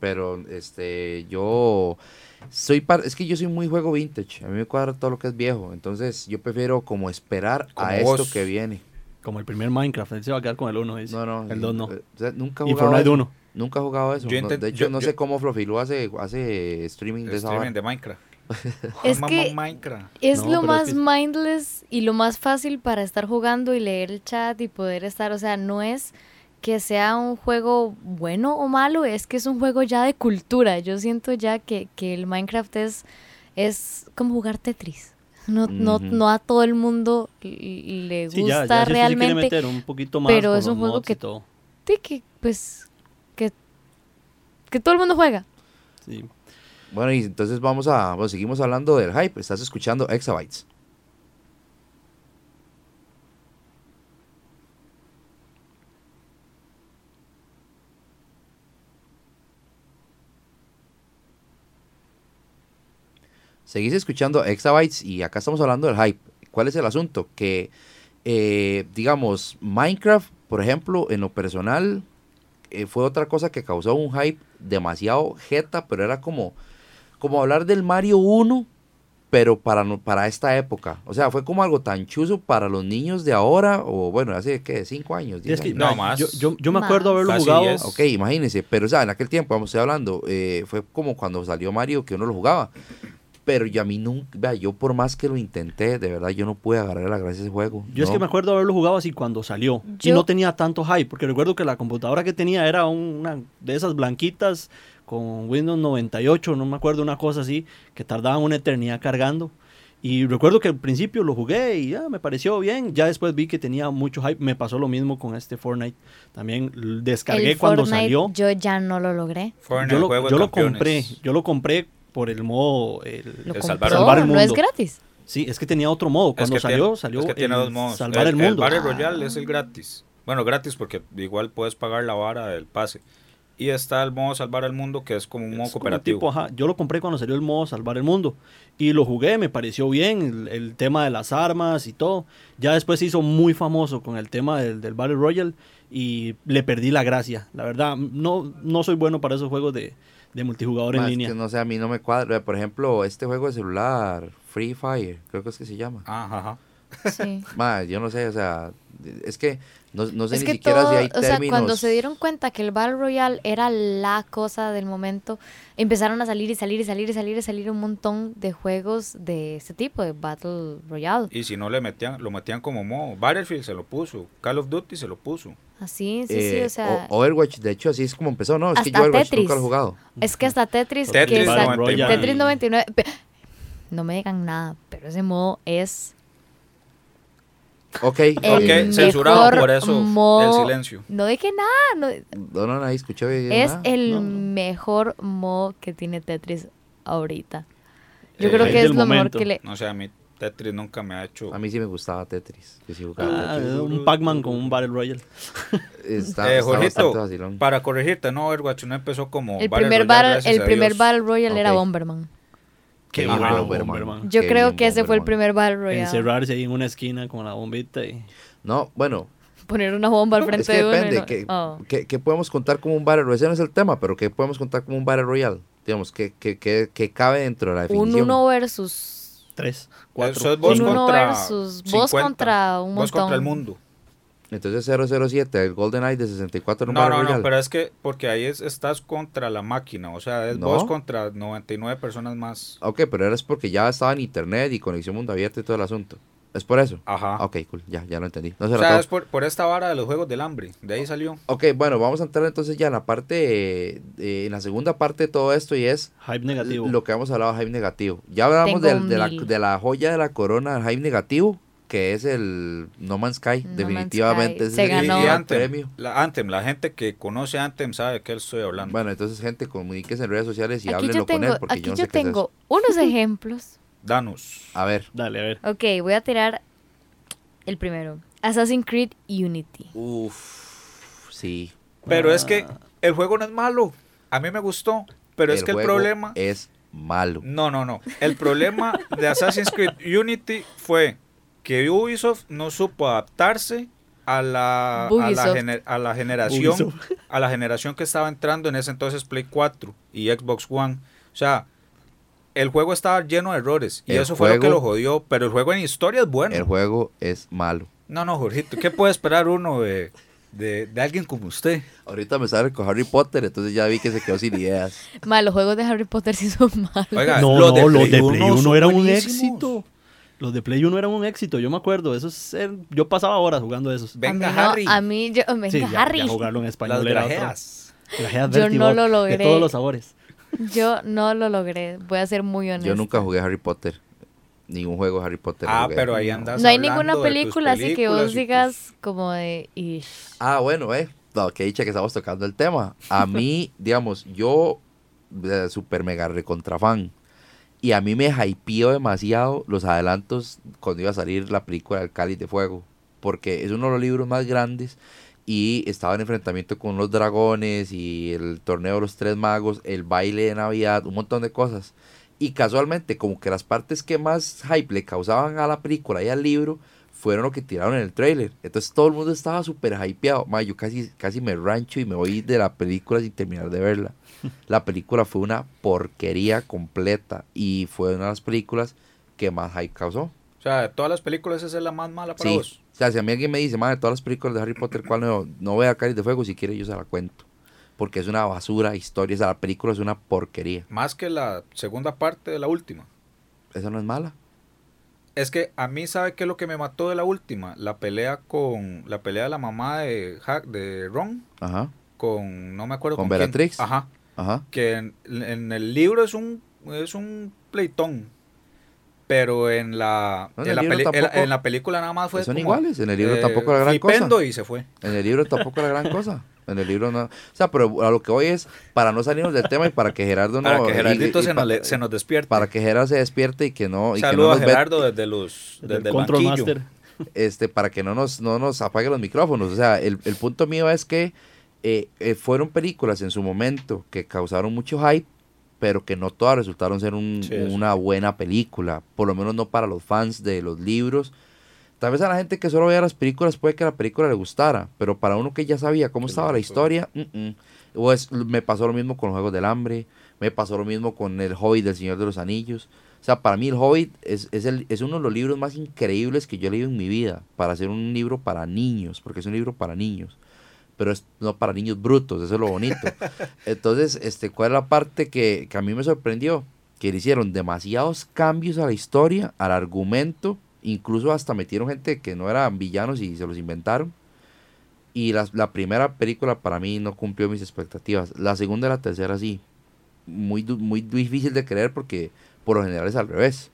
Speaker 4: pero este yo soy par- es que yo soy muy juego vintage. A mí me cuadra todo lo que es viejo, entonces yo prefiero como esperar
Speaker 5: Como
Speaker 4: a esto que viene.
Speaker 7: Como el primer Minecraft, él se va a quedar con el 1, dice.
Speaker 4: No, no.
Speaker 7: El 2 no.
Speaker 4: eh, nunca
Speaker 7: Y Fortnite
Speaker 4: eso.
Speaker 7: 1.
Speaker 4: Nunca he jugado eso.
Speaker 5: Yo
Speaker 4: No, de hecho,
Speaker 5: yo-
Speaker 4: no
Speaker 5: yo-
Speaker 4: sé cómo Flofilo hace, hace streaming de esa
Speaker 5: Streaming de Minecraft.
Speaker 6: Es que es
Speaker 7: No,
Speaker 6: lo
Speaker 7: es
Speaker 6: más
Speaker 7: que-
Speaker 6: mindless y lo más fácil para estar jugando y leer el chat y poder estar, o sea, no es que sea un juego bueno o malo, es que es un juego ya de cultura. Yo siento ya que, que el Minecraft es, es como jugar Tetris. No, no, no a todo el mundo le gusta
Speaker 7: Sí, ya, ya
Speaker 6: realmente.
Speaker 7: meter un poquito más
Speaker 6: pero es un juego que- que pues que, que todo el mundo juega.
Speaker 7: Sí.
Speaker 4: Bueno, y entonces vamos a, bueno, seguimos hablando del hype. Estás escuchando Exabytes. Seguís escuchando Exabytes y acá estamos hablando del hype. ¿Cuál es el asunto? Que, eh, digamos, Minecraft, por ejemplo, en lo personal, eh, fue otra cosa que causó un hype demasiado jeta, pero era como, como hablar del Mario 1, pero para, para esta época. O sea, fue como algo tan chuzo para los niños de ahora, o bueno, hace, ¿qué? ¿Cinco años?
Speaker 7: Y
Speaker 4: diez
Speaker 7: es que,
Speaker 4: años?
Speaker 5: No, más.
Speaker 7: Yo, yo, yo me acuerdo haberlo
Speaker 5: Casi
Speaker 7: jugado.
Speaker 5: diez.
Speaker 4: Ok, imagínense, pero o sea, en aquel tiempo, vamos, estoy hablando, eh, fue como cuando salió Mario que uno lo jugaba. Pero yo a mí nunca, vea, yo por más que lo intenté, de verdad yo no pude agarrar la gracia de ese juego.
Speaker 7: Yo es que me acuerdo haberlo jugado así cuando salió. Y no tenía tanto hype, porque recuerdo que la computadora que tenía era una de esas blanquitas con Windows 98, no me acuerdo, una cosa así, que tardaba una eternidad cargando. Y recuerdo que al principio lo jugué y ya me pareció bien. Ya después vi que tenía mucho hype. Me pasó lo mismo con este Fortnite. También descargué
Speaker 6: el
Speaker 7: cuando
Speaker 6: Fortnite
Speaker 7: salió.
Speaker 6: yo ya no lo logré.
Speaker 5: Fortnite,
Speaker 7: Yo lo,
Speaker 5: juego de
Speaker 7: yo lo
Speaker 5: campeones.
Speaker 7: compré. Yo lo compré por el modo. el-
Speaker 5: El salvar-
Speaker 7: salvar el
Speaker 6: no es
Speaker 7: mundo.
Speaker 6: gratis.
Speaker 7: sí, es que tenía otro modo.
Speaker 5: Es
Speaker 7: Cuando
Speaker 5: que
Speaker 7: salió,
Speaker 5: tiene-
Speaker 7: salió
Speaker 5: es que tiene
Speaker 7: el
Speaker 5: dos modos.
Speaker 7: salvar el,
Speaker 5: el,
Speaker 7: mundo.
Speaker 5: Battle Royale es el gratis. Bueno, gratis porque igual puedes pagar la vara del pase. Y está el modo salvar el mundo que es como un modo
Speaker 7: Es como
Speaker 5: cooperativo.
Speaker 7: tipo, ajá, yo lo compré cuando salió el modo Salvar el Mundo. Y lo jugué, me pareció bien, el, el tema de las armas y todo. Ya después se hizo muy famoso con el tema del, del Battle Royale y le perdí la gracia. La verdad, no, no soy bueno para esos juegos de, de multijugador en línea.
Speaker 4: que no sé, a mí no me cuadra. Por ejemplo, este juego de celular, Free Fire, creo que es que se llama.
Speaker 5: Ajá, ajá.
Speaker 6: Sí.
Speaker 4: Ma, yo no sé, o sea, es que no, no sé
Speaker 6: es
Speaker 4: ni
Speaker 6: que
Speaker 4: siquiera
Speaker 6: todo,
Speaker 4: si hay
Speaker 6: o sea,
Speaker 4: términos.
Speaker 6: cuando se dieron cuenta que el Battle Royale era la cosa del momento, empezaron a salir y salir y salir y salir y salir un montón de juegos de ese tipo, de Battle Royale.
Speaker 5: Y si no le metían, lo metían como modo. Battlefield se lo puso. Call of Duty se lo puso.
Speaker 6: Así, sí, sí,
Speaker 4: eh,
Speaker 6: o sea,
Speaker 4: o- Overwatch, de hecho, así es como empezó, ¿no? Es que yo
Speaker 6: Hasta
Speaker 4: Overwatch
Speaker 6: Tetris.
Speaker 4: nunca lo he jugado.
Speaker 6: es que hasta Tetris,
Speaker 5: Tetris
Speaker 6: que sa-
Speaker 5: 99.
Speaker 6: Tetris 99, pe- no me digan nada, pero ese modo es
Speaker 4: Ok,
Speaker 6: el
Speaker 5: Ok, censurado por eso,
Speaker 6: modo-
Speaker 5: el silencio.
Speaker 6: No dije nada, no-
Speaker 4: No, no, ahí escuché.
Speaker 6: es
Speaker 4: nada.
Speaker 6: el
Speaker 4: No, no.
Speaker 6: mejor modo que tiene Tetris ahorita. Yo
Speaker 5: Eh,
Speaker 6: creo que es lo mejor que le...
Speaker 5: No sé, a mí Tetris nunca me ha hecho...
Speaker 4: A mí sí me gustaba Tetris. Yo sí jugaba
Speaker 7: Ah,
Speaker 4: Tetris.
Speaker 7: un Pac-Man con un Battle Royale.
Speaker 4: Está,
Speaker 5: Eh,
Speaker 4: está
Speaker 5: Jorgito, para corregirte, no, Overwatch no empezó como
Speaker 6: El
Speaker 5: Battle
Speaker 6: primer,
Speaker 5: Royale,
Speaker 6: battle, el primer. Battle Royale era. Bomberman.
Speaker 4: Qué
Speaker 7: Ajá,
Speaker 4: bien,
Speaker 7: Bomberman.
Speaker 4: Bomberman.
Speaker 6: Yo
Speaker 4: Qué
Speaker 6: creo que ese fue el primer Battle Royale.
Speaker 7: Encerrarse ahí en una esquina con la bombita y...
Speaker 4: No, bueno,
Speaker 6: Poner una bomba al frente
Speaker 4: es que
Speaker 6: de uno.
Speaker 4: depende.
Speaker 6: no-
Speaker 4: ¿qué,
Speaker 6: Oh.
Speaker 4: qué- qué podemos contar como un Battle Royale? Ese no es el tema, pero ¿qué podemos contar como un Battle Royale? Digamos, ¿qué, qué, qué- qué cabe dentro de la
Speaker 6: Un
Speaker 4: definición?
Speaker 6: uno versus...
Speaker 7: Tres,
Speaker 5: Eso
Speaker 7: cuatro.
Speaker 5: es vos
Speaker 6: Un uno
Speaker 5: contra
Speaker 6: versus vos
Speaker 5: 50.
Speaker 6: contra un
Speaker 5: Vos contra el
Speaker 6: montón.
Speaker 5: mundo.
Speaker 4: Entonces 007, el GoldenEye de 64 en un
Speaker 5: No, no, no,
Speaker 4: Royale.
Speaker 5: pero es que porque ahí es- estás contra la máquina, o sea, es
Speaker 4: No.
Speaker 5: vos contra 99 personas más.
Speaker 4: Ok, pero era es porque ya estaba en internet y conexión mundo abierto y todo el asunto. ¿Es por eso?
Speaker 5: Ajá.
Speaker 4: Ok, cool, ya, ya lo entendí. No se
Speaker 5: o sea, es por, por esta vara de los juegos del hambre, de ahí salió.
Speaker 4: Ok, bueno, vamos a entrar entonces ya en la parte, eh, eh, en la segunda parte de todo esto y es
Speaker 7: Hype negativo.
Speaker 4: lo que hemos hablado de hype negativo. Ya hablamos de, la, de la joya de la corona del hype negativo, que es el No Man's Sky,
Speaker 6: No Man's
Speaker 4: definitivamente.
Speaker 6: Sky.
Speaker 4: ese
Speaker 6: Se
Speaker 4: es el
Speaker 6: ganó.
Speaker 5: Y
Speaker 4: gran
Speaker 5: Anthem,
Speaker 4: premio.
Speaker 5: la, Anthem, la gente que conoce Anthem sabe de qué estoy hablando.
Speaker 4: Bueno, entonces gente, comuníquese en redes sociales y
Speaker 6: Aquí
Speaker 4: háblenlo
Speaker 6: tengo,
Speaker 4: con él, porque
Speaker 6: aquí
Speaker 4: yo no
Speaker 6: yo
Speaker 4: sé qué es
Speaker 6: tengo unos ejemplos.
Speaker 5: Danos.
Speaker 4: A ver,
Speaker 7: Dale, a ver.
Speaker 6: Ok, voy a tirar el primero. Assassin's Creed Unity.
Speaker 4: uff, sí.
Speaker 5: Pero es que el juego no es malo. A mí me gustó, pero es que el problema...
Speaker 4: es malo.
Speaker 5: No, no, no. El problema de Assassin's Creed Unity fue que Ubisoft no supo adaptarse a la, a la, gener- a la generación
Speaker 7: Ubisoft.
Speaker 5: a la generación que estaba entrando en ese entonces Play 4 y Xbox One. O sea, el juego estaba lleno de errores y
Speaker 4: El
Speaker 5: eso fue lo que lo jodió, pero el juego en historia es bueno.
Speaker 4: El juego es malo.
Speaker 5: No, no, Jorgito, ¿qué puede esperar uno de, de, de alguien como usted?
Speaker 4: Ahorita me sale con Harry Potter, entonces ya vi que se quedó sin ideas.
Speaker 6: Mal, los juegos de Harry Potter sí son malos.
Speaker 5: Oiga,
Speaker 7: No,
Speaker 5: los de
Speaker 7: no, los
Speaker 5: Play
Speaker 7: de
Speaker 5: uno
Speaker 7: Play 1
Speaker 5: son
Speaker 7: eran un éxito. Los de Play 1 eran un éxito, yo me acuerdo. Esos eran- yo pasaba horas jugando esos.
Speaker 6: a
Speaker 5: Venga,
Speaker 6: no,
Speaker 5: Harry.
Speaker 6: a mí, yo, venga,
Speaker 7: Sí, ya-
Speaker 6: Harry.
Speaker 7: ya jugarlo en
Speaker 5: Las
Speaker 7: español era otro.
Speaker 5: grajeas.
Speaker 7: Grajeas
Speaker 6: Yo no lo logré.
Speaker 7: De todos los sabores.
Speaker 6: Yo no lo logré. Voy a ser muy honesta.
Speaker 4: Yo nunca jugué Harry Potter. Ningún juego de Harry Potter.
Speaker 5: Ah,
Speaker 4: jugué.
Speaker 5: pero ahí andas
Speaker 6: No hay ninguna película así que vos
Speaker 5: tus-
Speaker 6: digas como de... "Ish".
Speaker 4: Ah, bueno, eh. No, que dicha que estamos tocando el tema. A mí, digamos, yo, eh, super mega recontra fan. Y a mí me hypeó demasiado los adelantos cuando iba a salir la película del Cáliz de Fuego. Porque es uno de los libros más grandes. Y estaba en enfrentamiento con los dragones y el torneo de los tres magos, el baile de Navidad, un montón de cosas. Y casualmente, como que las partes que más hype le causaban a la película y al libro fueron lo que tiraron en el trailer. Entonces todo el mundo estaba súper hypeado. Yo casi, casi me rancho y me voy de la película sin terminar de verla. La película fue una porquería completa y fue una de las películas que más hype causó.
Speaker 5: O sea, de todas las películas esa es la más mala para
Speaker 4: Sí.
Speaker 5: vos.
Speaker 4: O sea, si a mí alguien me dice, madre, todas las películas de Harry Potter, ¿cuál no, no vea Cáliz de Fuego? Si quiere, yo se la cuento. Porque es una basura historia. O sea, la película es una porquería.
Speaker 5: Más que la segunda parte de la última.
Speaker 4: Esa no es mala.
Speaker 5: Es que a mí, ¿sabe qué es lo que me mató de la última? La pelea con. La pelea de la mamá de, de Ron
Speaker 4: Ajá,
Speaker 5: con. No me acuerdo
Speaker 4: ¿Con
Speaker 5: con, quién.
Speaker 4: Bellatrix?
Speaker 5: Ajá.
Speaker 4: Ajá.
Speaker 5: Que en, en el libro es un. Es un pleitón. Pero en la.
Speaker 4: No, en
Speaker 5: la
Speaker 4: libro
Speaker 5: peli- en la-
Speaker 4: tampoco-
Speaker 5: en la película nada más fue.
Speaker 4: Son
Speaker 5: como,
Speaker 4: iguales, en el libro
Speaker 5: eh,
Speaker 4: tampoco la gran cosa.
Speaker 5: y se fue.
Speaker 4: En el libro tampoco la gran cosa. En el libro no. O sea, pero a lo que voy es para no salirnos del tema y para que Gerardo no.
Speaker 5: Para que Gerardito
Speaker 4: y
Speaker 5: se, nos, se nos despierte.
Speaker 4: Para que Gerardo se despierte y que no. Y que no
Speaker 5: Saludos
Speaker 4: nos
Speaker 5: a
Speaker 4: ve-
Speaker 5: Gerardo desde los.
Speaker 7: Desde
Speaker 5: Desde
Speaker 7: el
Speaker 5: el
Speaker 7: Control
Speaker 5: banquillo.
Speaker 7: Master.
Speaker 4: este, para que no nos, no nos apague los micrófonos. O sea, el, el punto mío es que eh, eh, fueron películas en su momento que causaron mucho hype, pero que no todas resultaron ser un-
Speaker 5: Sí,
Speaker 4: una buena película. Por lo menos no para los fans de los libros. Tal vez a la gente que solo veía las películas puede que la película le gustara, pero para uno que ya sabía cómo estaba la historia, mm, mm. O es- me pasó lo mismo con los Juegos del Hambre, me pasó lo mismo con El Hobbit del Señor de los Anillos. O sea, para mí El Hobbit es, es, el- es uno de los libros más increíbles que yo he leído en mi vida, para ser un libro para niños, porque es un libro para niños, pero es no para niños brutos, eso es lo bonito. Entonces, este, ¿cuál es la parte que, que a mí me sorprendió? Que le hicieron demasiados cambios a la historia, al argumento, incluso hasta metieron gente que no eran villanos y se los inventaron. Y la, la primera película para mí no cumplió mis expectativas. La segunda y la tercera sí. Muy, muy difícil de creer porque por lo general es al revés.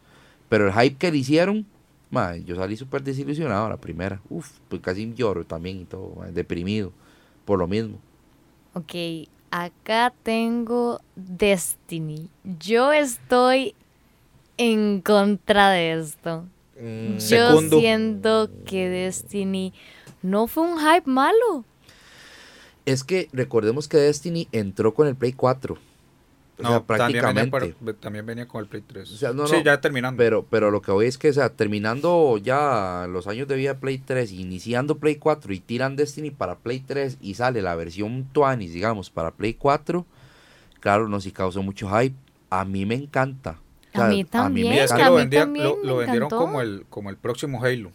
Speaker 4: Pero el hype que le hicieron, ma, yo salí súper desilusionado la primera. Uf, pues casi lloro también y todo, deprimido. Por lo mismo.
Speaker 6: Ok, acá tengo Destiny. Yo estoy en contra de esto.
Speaker 4: Mm,
Speaker 6: Yo
Speaker 5: Segundo.
Speaker 6: siento que Destiny no fue un hype malo.
Speaker 4: Es que recordemos que Destiny entró con el Play 4. O
Speaker 5: No,
Speaker 4: sea,
Speaker 5: también venía,
Speaker 4: prácticamente.
Speaker 5: también venía con el Play 3.
Speaker 4: O sea, no,
Speaker 5: sí,
Speaker 4: no,
Speaker 5: ya terminando.
Speaker 4: Pero, pero lo que voy es que, o sea, terminando ya los años de vida de Play 3, iniciando Play 4 y tiran Destiny para Play 3 y sale la versión 20, digamos, para Play 4, claro, no sí causó mucho hype. A mí me encanta. O
Speaker 6: A mí también,
Speaker 4: me
Speaker 5: es que
Speaker 6: a
Speaker 5: lo,
Speaker 6: mí
Speaker 5: lo, vendieron como el, como el próximo Halo.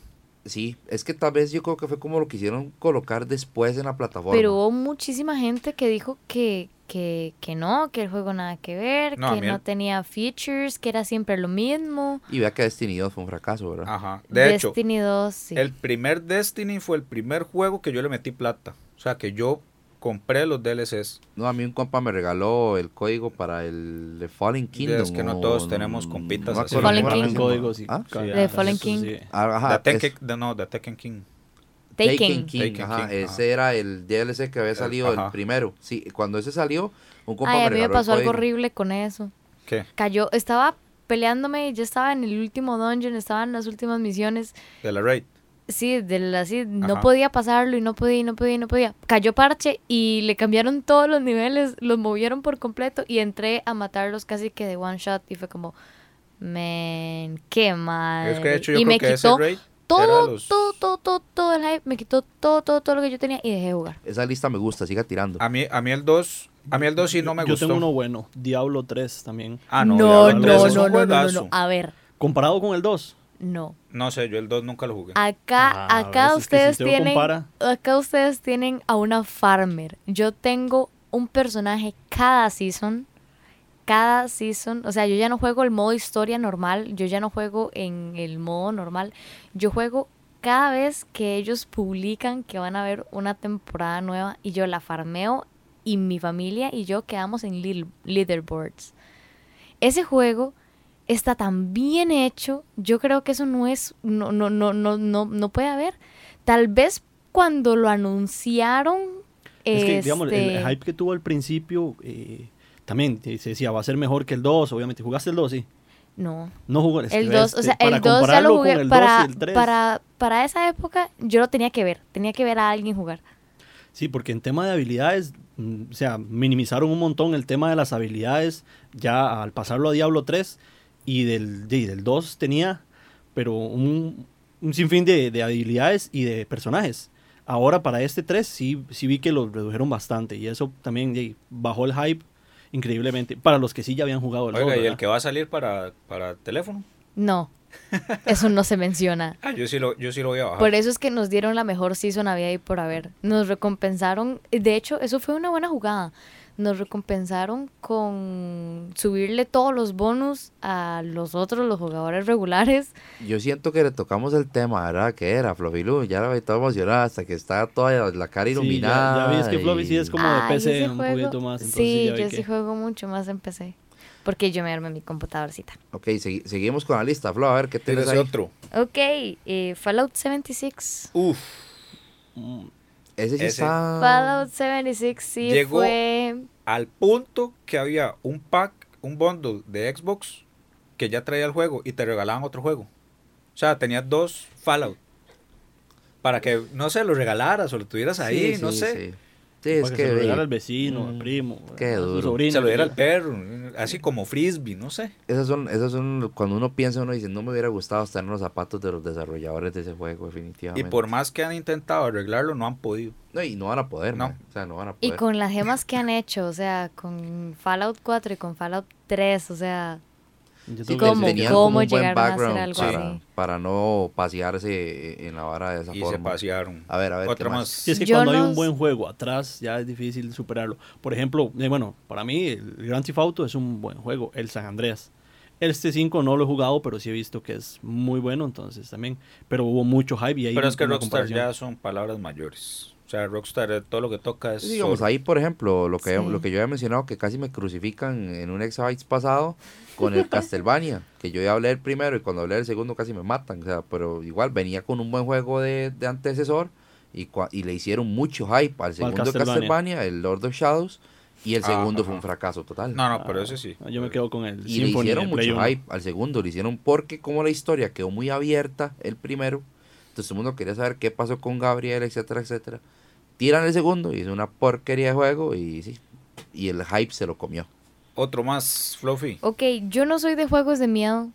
Speaker 4: Sí, es que tal vez yo creo que fue como lo quisieron colocar después en la plataforma.
Speaker 6: Pero hubo muchísima gente que dijo que, que, que no, que el juego nada que ver,
Speaker 5: No,
Speaker 6: que no
Speaker 5: el-
Speaker 6: tenía features, que era siempre lo mismo.
Speaker 4: Y vea que Destiny 2 fue un fracaso, ¿verdad?
Speaker 5: Ajá. De hecho,
Speaker 6: Destiny 2, sí.
Speaker 5: el primer Destiny fue el primer juego que yo le metí plata. O sea, que yo compré los DLCs.
Speaker 4: No, a mí un compa me regaló el código para el de Fallen Kingdom.
Speaker 5: Es que no todos tenemos compitas
Speaker 4: me
Speaker 5: así.
Speaker 6: Fallen King.
Speaker 4: llamaba.
Speaker 7: códigos y
Speaker 4: ¿Ah?
Speaker 6: De Fallen King.
Speaker 7: sí.
Speaker 4: Ah, Ajá,
Speaker 5: The
Speaker 4: es-
Speaker 5: Tekken, de- no, The Tekken King.
Speaker 6: Taken.
Speaker 4: Taken King,
Speaker 5: Taken
Speaker 4: ajá,
Speaker 5: King,
Speaker 4: ese
Speaker 5: ajá.
Speaker 4: era el DLC que había salido el primero. Sí, cuando ese salió, un compa
Speaker 6: Ay,
Speaker 4: me
Speaker 6: a mí me pasó algo horrible con eso.
Speaker 5: ¿Qué?
Speaker 6: Cayó, estaba peleándome, yo estaba en el último dungeon, estaba en las últimas misiones.
Speaker 5: De la Raid.
Speaker 6: Sí, de la- así, no podía pasarlo y no podía, y no podía, y no podía. Cayó parche y le cambiaron todos los niveles, los movieron por completo y entré a matarlos casi que de one shot y fue como, man, qué mal.
Speaker 5: Es que de hecho yo
Speaker 6: y
Speaker 5: creo
Speaker 6: me
Speaker 5: que ese
Speaker 6: quitó
Speaker 5: Raid
Speaker 6: todo,
Speaker 5: los-
Speaker 6: todo, todo, todo, todo el hype, me quitó todo, todo, todo lo que yo tenía y dejé de jugar.
Speaker 4: Esa lista me gusta, siga tirando.
Speaker 5: A mí, a mí el 2, a mí el 2 sí no me
Speaker 7: Yo
Speaker 5: gustó.
Speaker 7: tengo uno bueno, Diablo 3 también.
Speaker 5: Ah, no,
Speaker 6: no,
Speaker 5: Diablo
Speaker 6: no,
Speaker 5: 3
Speaker 6: no,
Speaker 5: es
Speaker 6: no,
Speaker 5: un
Speaker 6: no, no. A ver,
Speaker 7: Comparado con el 2.
Speaker 6: no.
Speaker 5: No sé, yo el 2 nunca lo jugué.
Speaker 6: Acá,
Speaker 7: Ah,
Speaker 6: acá
Speaker 7: si
Speaker 6: ustedes
Speaker 7: usted lo
Speaker 6: tienen,
Speaker 7: compara-
Speaker 6: acá ustedes tienen a una farmer. Yo tengo un personaje cada season, cada season, o sea, yo ya no juego el modo historia normal, yo ya no juego en el modo normal, yo juego cada vez que ellos publican que van a haber una temporada nueva y yo la farmeo y mi familia y yo quedamos en leaderboards. Ese juego está tan bien hecho, yo creo que eso no es, no, no, no, no, no, no puede haber. Tal vez cuando lo anunciaron,
Speaker 7: Es que, digamos, el
Speaker 6: este,
Speaker 7: hype que tuvo al principio, eh, también se decía, va a ser mejor que el 2, obviamente. ¿Jugaste el 2? Sí.
Speaker 6: no.
Speaker 7: No jugó
Speaker 6: El
Speaker 7: ves,
Speaker 6: 2, o
Speaker 7: te-
Speaker 6: sea, el 2 ya lo jugué
Speaker 7: el 2
Speaker 6: para,
Speaker 7: y el 3.
Speaker 6: para, para esa época, yo lo tenía que ver, tenía que ver a alguien jugar.
Speaker 7: Sí, porque en tema de habilidades, mm, o sea, minimizaron un montón el tema de las habilidades ya al pasarlo a Diablo 3 y del, de- del 2 tenía, pero un, un sinfín de, de habilidades y de personajes. Ahora para este 3 sí, sí vi que lo redujeron bastante y eso también bajó el hype increíblemente para los que sí ya habían jugado el
Speaker 5: Oiga,
Speaker 7: 2,
Speaker 5: ¿y el que va a salir para, para teléfono?
Speaker 6: No, eso no se menciona.
Speaker 5: Ah, yo sí lo, yo sí lo voy a bajar.
Speaker 6: Por eso es que nos dieron la mejor season había y por haber. Nos recompensaron, de hecho, eso fue una buena jugada. Nos recompensaron con subirle todos los bonus a los otros, los jugadores regulares.
Speaker 4: Yo siento que le tocamos el tema, ¿verdad? Que era Flofilu, ya la vi toda emocionada hasta que está toda la cara
Speaker 7: Sí, ya-
Speaker 4: iluminada.
Speaker 7: ya, vi, es que Floppy sí es como de PC un
Speaker 6: juego-
Speaker 7: poquito más.
Speaker 6: Sí,
Speaker 7: ya vi
Speaker 6: yo
Speaker 7: que-
Speaker 6: sí juego mucho más en PC. Porque yo me armé mi computadorcita.
Speaker 4: Ok, segui- seguimos con la lista, Flo, a ver qué tienes
Speaker 5: Tienes
Speaker 4: ahí.
Speaker 5: otro.
Speaker 6: Ok, eh, Fallout 76.
Speaker 5: Uf,
Speaker 7: Mm,
Speaker 4: Ese sí
Speaker 5: Ese.
Speaker 4: está...
Speaker 6: Fallout 76 sí
Speaker 5: Llegó-
Speaker 6: fue...
Speaker 5: al punto que había un pack, un bundle de Xbox que ya traía el juego y te regalaban otro juego. O sea, tenías dos Fallout. Para que, no sé, lo regalaras o lo tuvieras ahí,
Speaker 4: Sí,
Speaker 5: no
Speaker 4: sí,
Speaker 5: sé.
Speaker 4: Sí, Sí, es
Speaker 7: para
Speaker 4: que...
Speaker 7: se lo
Speaker 4: ve,
Speaker 7: al vecino, al
Speaker 4: Mm,
Speaker 7: primo,
Speaker 4: qué
Speaker 7: a su
Speaker 4: duro.
Speaker 7: sobrino,
Speaker 5: Se lo diera al perro, así como frisbee, no sé.
Speaker 4: Esas son, esas son, cuando uno piensa, uno dice, no me hubiera gustado estar en los zapatos de los desarrolladores de ese juego,
Speaker 5: Y
Speaker 4: definitivamente.
Speaker 5: por más que han intentado arreglarlo, no han podido.
Speaker 4: No, y no van a poder,
Speaker 5: No.
Speaker 4: O sea, no van a
Speaker 6: Y
Speaker 4: poder.
Speaker 6: con las gemas que han hecho, o sea, con Fallout 4 y con Fallout 3, o sea,
Speaker 4: Sí, tenían
Speaker 6: cómo
Speaker 4: como un buen
Speaker 6: llegaron a hacer
Speaker 4: background
Speaker 6: algo
Speaker 4: para,
Speaker 6: así.
Speaker 4: para no pasearse en la vara de esa
Speaker 5: Y se
Speaker 4: forma.
Speaker 5: pasearon.
Speaker 4: A ver, a ver, ¿qué
Speaker 5: Otra
Speaker 4: más?
Speaker 5: más.
Speaker 7: Sí, es que
Speaker 6: Yo
Speaker 7: cuando hay
Speaker 6: no
Speaker 7: un buen juego atrás ya es difícil superarlo. Por ejemplo, eh, bueno, para mí el Grand Theft Auto es un buen juego, el San Andreas. Este 5 no lo he jugado, pero sí he visto que es muy bueno, entonces también. Pero hubo mucho hype y ahí
Speaker 5: Pero es que Rockstar ya son palabras mayores. O sea, Rockstar eh, todo lo que toca es...
Speaker 4: Sí, digamos, ahí, por ejemplo, lo que,
Speaker 6: Sí.
Speaker 4: lo que yo había mencionado, que casi me crucifican en un Exabytes pasado con el Castlevania, que yo ya hablé el primero y cuando hablé el segundo casi me matan, o sea, pero igual venía con un buen juego de, de antecesor y, cua- y le hicieron mucho hype al segundo
Speaker 7: Castlevania?
Speaker 4: Castlevania, el Lord of Shadows, Y el
Speaker 5: Ah,
Speaker 4: segundo fue
Speaker 5: ajá.
Speaker 4: un fracaso total.
Speaker 5: No, no, pero ese sí.
Speaker 7: Ah, Yo me quedo con el
Speaker 4: Y le
Speaker 7: Symphony
Speaker 4: hicieron
Speaker 7: de Play
Speaker 4: mucho
Speaker 7: 1.
Speaker 4: hype al segundo, le hicieron porque como la historia quedó muy abierta el primero, entonces todo el mundo quería saber qué pasó con Gabriel, etcétera, etcétera. Tiran el segundo y es una porquería de juego y sí, y el hype se lo comió.
Speaker 5: Otro más, Fluffy.
Speaker 6: Ok, yo no soy de juegos de miedo.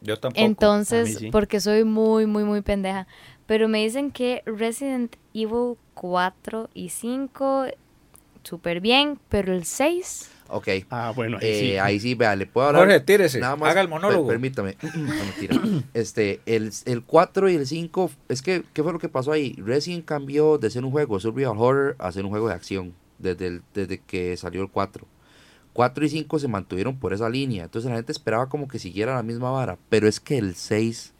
Speaker 5: Yo tampoco.
Speaker 6: Entonces,
Speaker 7: sí.
Speaker 6: porque soy muy, muy, muy pendeja. Pero me dicen que Resident Evil 4 y 5, súper bien, pero el 6,
Speaker 4: Ok,
Speaker 7: Ah, bueno, ahí
Speaker 4: eh,
Speaker 7: sí.
Speaker 4: ahí sí, vea, le puedo hablar.
Speaker 5: Jorge, tírese.
Speaker 4: Nada más,
Speaker 5: Haga el monólogo.
Speaker 4: per- permítame. No, mentira. Este, el, el 4 y el 5, es que, ¿qué fue lo que pasó ahí? Resident cambió de ser un juego de survival horror a ser un juego de acción desde, el- desde que salió el 4. 4 y 5 se mantuvieron por esa línea, entonces la gente esperaba como que siguiera la misma vara, pero es que el 6,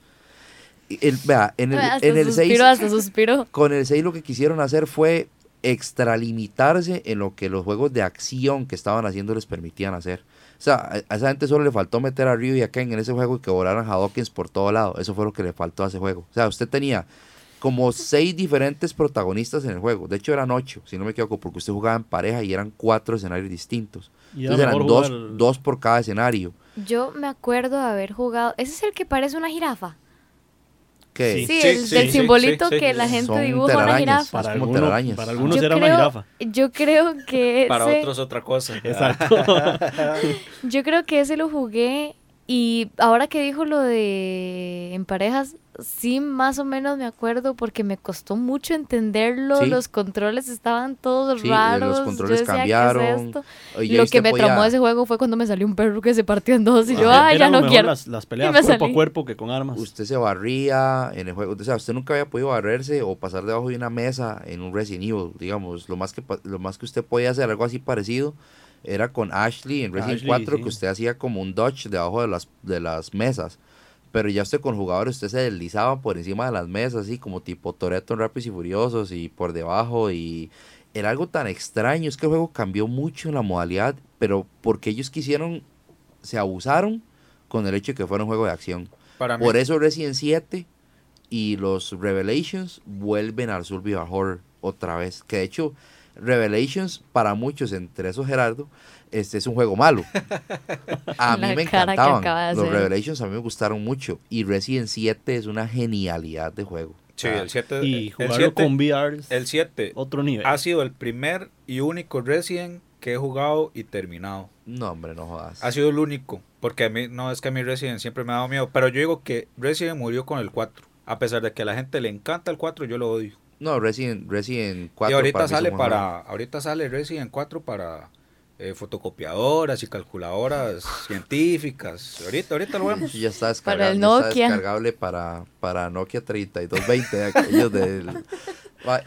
Speaker 4: el, vea, en el,
Speaker 6: hasta
Speaker 4: en el 6,
Speaker 6: suspiro, hasta suspiro.
Speaker 4: con el 6 lo que quisieron hacer fue extralimitarse en lo que los juegos de acción que estaban haciendo les permitían hacer. O sea, a a esa gente solo le faltó meter a Ryu y a Ken en ese juego y que volaran Hadokens por todo lado. Eso fue lo que le faltó a ese juego. O sea, usted tenía como seis diferentes protagonistas en el juego. De hecho, eran ocho, si no me equivoco, porque usted jugaba en pareja y eran cuatro escenarios distintos.
Speaker 7: Y
Speaker 4: Entonces eran dos,
Speaker 7: jugar-
Speaker 4: dos por cada escenario.
Speaker 6: Yo me acuerdo de haber jugado. ¿Ese es el que parece una jirafa?
Speaker 4: Que
Speaker 6: Sí,
Speaker 5: Sí,
Speaker 6: el
Speaker 5: sí,
Speaker 6: del
Speaker 5: sí,
Speaker 6: simbolito
Speaker 5: sí, sí.
Speaker 6: que la gente
Speaker 4: Son
Speaker 6: dibuja una jirafa.
Speaker 7: Para,
Speaker 4: como
Speaker 7: algunos- para algunos
Speaker 6: Yo
Speaker 7: era una
Speaker 6: creo,
Speaker 7: jirafa.
Speaker 6: yo creo que
Speaker 5: Para
Speaker 6: ese,
Speaker 5: otros otra cosa.
Speaker 7: Exacto.
Speaker 6: yo creo que ese lo jugué y ahora que dijo lo de en parejas, sí más o menos me acuerdo porque me costó mucho entenderlo,
Speaker 4: Sí.
Speaker 6: los controles estaban todos
Speaker 4: Sí,
Speaker 6: raros,
Speaker 4: los
Speaker 6: yo
Speaker 4: controles
Speaker 6: decía, ¿qué es
Speaker 4: cambiaron.
Speaker 6: esto?
Speaker 4: Oye,
Speaker 6: Lo que me
Speaker 4: podía-
Speaker 6: traumó de ese juego fue cuando me salió un perro que se partió en dos y yo,
Speaker 7: Era
Speaker 6: ay, ya no
Speaker 7: mejor
Speaker 6: quiero.
Speaker 7: Las, las peleas cuerpo
Speaker 6: salí.
Speaker 7: a cuerpo que con armas.
Speaker 4: usted se barría en el juego. O sea, usted nunca había podido barrerse o pasar debajo de una mesa en un Resident Evil, digamos. Lo más que, pa- lo más que usted podía hacer, algo así parecido, era con Ashley en Resident
Speaker 7: Ashley,
Speaker 4: 4,
Speaker 7: sí.
Speaker 4: que usted hacía como un dodge debajo de las, de las mesas. Pero ya usted con jugadores, usted se deslizaba por encima de las mesas, así como tipo Toreto en Rápidos y Furiosos y por debajo. Y era algo tan extraño. Es que el juego cambió mucho en la modalidad, pero porque ellos quisieron, se abusaron con el hecho de que fuera un juego de acción.
Speaker 5: Para mí,
Speaker 4: Por eso Resident 7 y los Revelations vuelven al survival horror otra vez. Que de hecho, Revelations para muchos, entre esos Gerardo, este es un juego malo. A mí me encantaban. Los
Speaker 6: hacer.
Speaker 4: Revelations a mí me gustaron mucho. Y Resident 7 es una genialidad de juego.
Speaker 5: sí, el 7.
Speaker 7: y
Speaker 5: el
Speaker 7: jugarlo
Speaker 5: 7
Speaker 7: con VR es
Speaker 5: el 7
Speaker 7: otro nivel.
Speaker 5: ha sido el primer y único Resident que he jugado y terminado.
Speaker 4: No, hombre, no jodas.
Speaker 5: Ha sido el único. Porque a mí, no es que a mí Resident siempre me ha dado miedo. Pero yo digo que Resident murió con el 4. A pesar de que a la gente le encanta el 4, yo lo odio.
Speaker 4: No, Resident, Resident 4
Speaker 5: y ahorita
Speaker 4: para
Speaker 5: sale para. Ahorita sale Resident 4 para eh, fotocopiadoras y calculadoras científicas. Ahorita, ahorita lo vemos.
Speaker 4: Sí, ya está
Speaker 6: Para
Speaker 4: descargable,
Speaker 6: el
Speaker 4: ya está
Speaker 6: Nokia.
Speaker 4: descargable para, para Nokia 3220 de aquellos del...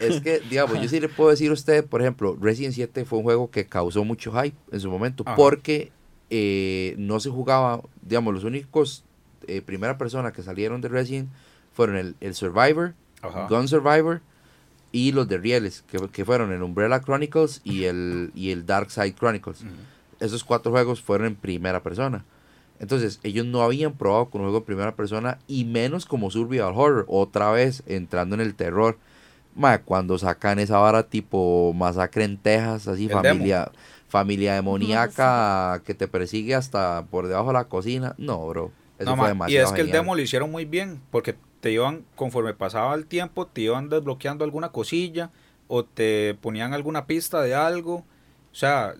Speaker 4: Es que, digamos, yo sí le puedo decir a usted, por ejemplo, Resident 7 fue un juego que causó mucho hype en su momento,
Speaker 5: Ajá.
Speaker 4: porque eh, no se jugaba, digamos, los únicos eh, primera persona que salieron de Resident fueron el, el Survivor,
Speaker 5: Ajá.
Speaker 4: Gun Survivor y los de Rieles, que, que fueron el Umbrella Chronicles y el, y el Dark Side Chronicles esos cuatro juegos fueron en primera persona. Entonces, ellos no habían probado con un juego en primera persona y menos como Survival Horror, otra vez entrando en el terror. Ma, cuando sacan esa vara tipo masacre en Texas, así
Speaker 5: El
Speaker 4: familia familia demoníaca que te persigue hasta por debajo de la cocina. No, bro. Eso
Speaker 5: No,
Speaker 4: fue
Speaker 5: ma, y es que el demo lo hicieron muy bien, porque te iban, conforme pasaba el tiempo, te iban desbloqueando alguna cosilla o te ponían alguna pista de algo. O sea,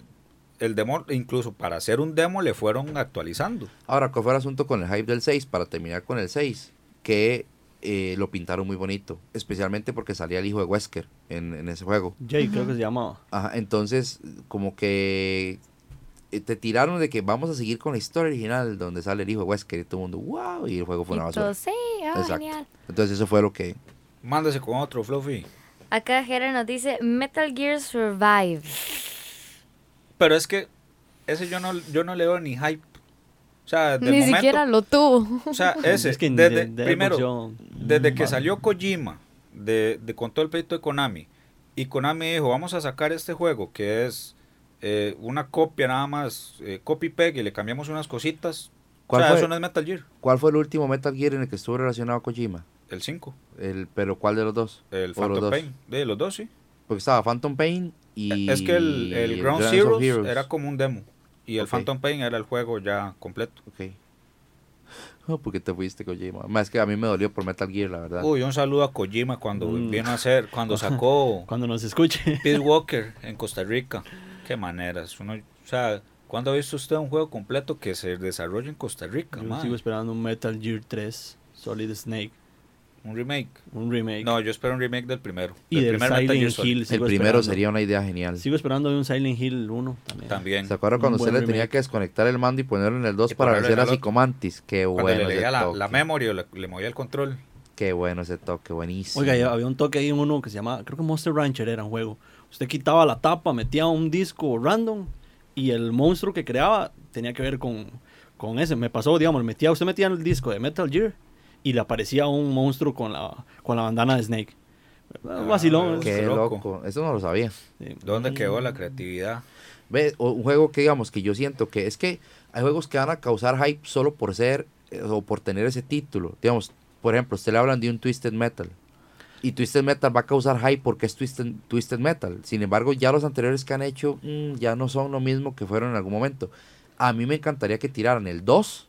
Speaker 5: el demo, incluso para hacer un demo, le fueron actualizando.
Speaker 4: Ahora, ¿cuál fue el asunto con el hype del 6? Para terminar con el 6, que eh, lo pintaron muy bonito, especialmente porque salía el hijo de Wesker en, en ese juego.
Speaker 7: Jay creo que se llamaba.
Speaker 4: Ajá, entonces, como que te tiraron de que vamos a seguir con la historia original donde sale el hijo de Wesker y todo el mundo, wow, y el juego fue una
Speaker 6: Y
Speaker 4: basura.
Speaker 6: todo, sí, ah,
Speaker 4: Exacto.
Speaker 6: genial.
Speaker 4: Entonces, eso fue lo que.
Speaker 5: Mándese con otro, Fluffy.
Speaker 6: Acá Jera nos dice Metal Gear Survive.
Speaker 5: Pero es que ese yo no, yo no le veo ni hype. O sea, de
Speaker 6: Ni
Speaker 5: momento,
Speaker 6: siquiera lo tuvo.
Speaker 5: O sea, ese,
Speaker 7: Es que
Speaker 5: desde,
Speaker 7: de- de
Speaker 5: primero,
Speaker 7: emoción,
Speaker 5: desde que salió Kojima, de, de con todo el proyecto de Konami, y Konami dijo, vamos a sacar este juego que es eh, una copia nada más, eh, copy peg, y le cambiamos unas cositas. O
Speaker 4: ¿Cuál
Speaker 5: sea,
Speaker 4: fue?
Speaker 5: eso no es Metal Gear,
Speaker 4: ¿Cuál fue el último Metal Gear en el que estuvo relacionado Kojima?
Speaker 5: el 5,
Speaker 4: El, pero ¿cuál de los dos?
Speaker 5: el
Speaker 4: ¿O los
Speaker 5: Phantom
Speaker 4: dos?
Speaker 5: Pain. De los dos, sí.
Speaker 4: Porque estaba Phantom Pain y...
Speaker 5: Es que el, el Ground Zeroes
Speaker 4: Heroes.
Speaker 5: era como un demo. Y el. Phantom Pain era el juego ya completo.
Speaker 4: Ok. Oh, ¿Por qué te fuiste, Kojima? Más que a mí me dolió por Metal Gear, la verdad.
Speaker 5: Uy, un saludo a Kojima cuando
Speaker 7: Mm.
Speaker 5: vino a hacer, cuando sacó
Speaker 7: Cuando nos escuche.
Speaker 5: Peace Walker en Costa Rica. Qué maneras. Uno, o sea, ¿cuándo ha visto usted un juego completo que se desarrolla en Costa Rica?
Speaker 7: Yo sigo esperando un Metal Gear 3, Solid Snake,
Speaker 5: Un remake.
Speaker 7: un remake.
Speaker 5: No, yo espero un remake del primero.
Speaker 7: y
Speaker 5: del
Speaker 7: del
Speaker 5: primer
Speaker 7: Silent. Hill.
Speaker 4: el
Speaker 7: sigo
Speaker 4: primero
Speaker 7: esperando.
Speaker 4: sería una idea genial.
Speaker 7: Sigo esperando un Silent Hill 1 también.
Speaker 5: También.
Speaker 4: ¿Se acuerdan cuando usted le tenía que desconectar el mando y ponerlo en el 2
Speaker 5: Y
Speaker 4: para vencer
Speaker 5: en
Speaker 4: a. Psicomantis? Qué
Speaker 5: Cuando
Speaker 4: bueno
Speaker 5: le leía la, la memory o le, le movía el control.
Speaker 4: Qué bueno ese toque, buenísimo.
Speaker 7: Oiga, había un toque ahí en uno que se llamaba, creo que Monster Rancher era un juego. Usted quitaba la tapa, metía un disco random y el monstruo que creaba tenía que ver con, con ese. Me pasó, digamos, metía, usted metía en el disco de Metal Gear y le aparecía un monstruo con la, con la bandana de Snake. Un vacilón.
Speaker 5: Qué
Speaker 4: Qué
Speaker 5: loco.
Speaker 4: loco. Eso no lo sabía.
Speaker 7: Sí.
Speaker 5: ¿Dónde quedó la creatividad?
Speaker 4: Ve, o- un juego que digamos que yo siento que es que hay juegos que van a causar hype solo por ser eh, o por tener ese título. Digamos, por ejemplo, usted le hablan de un Twisted Metal. Y Twisted Metal va a causar hype porque es Twisted, Twisted Metal. Sin embargo, ya los anteriores que han hecho mm, ya no son lo mismo que fueron en algún momento. A mí me encantaría que tiraran el 2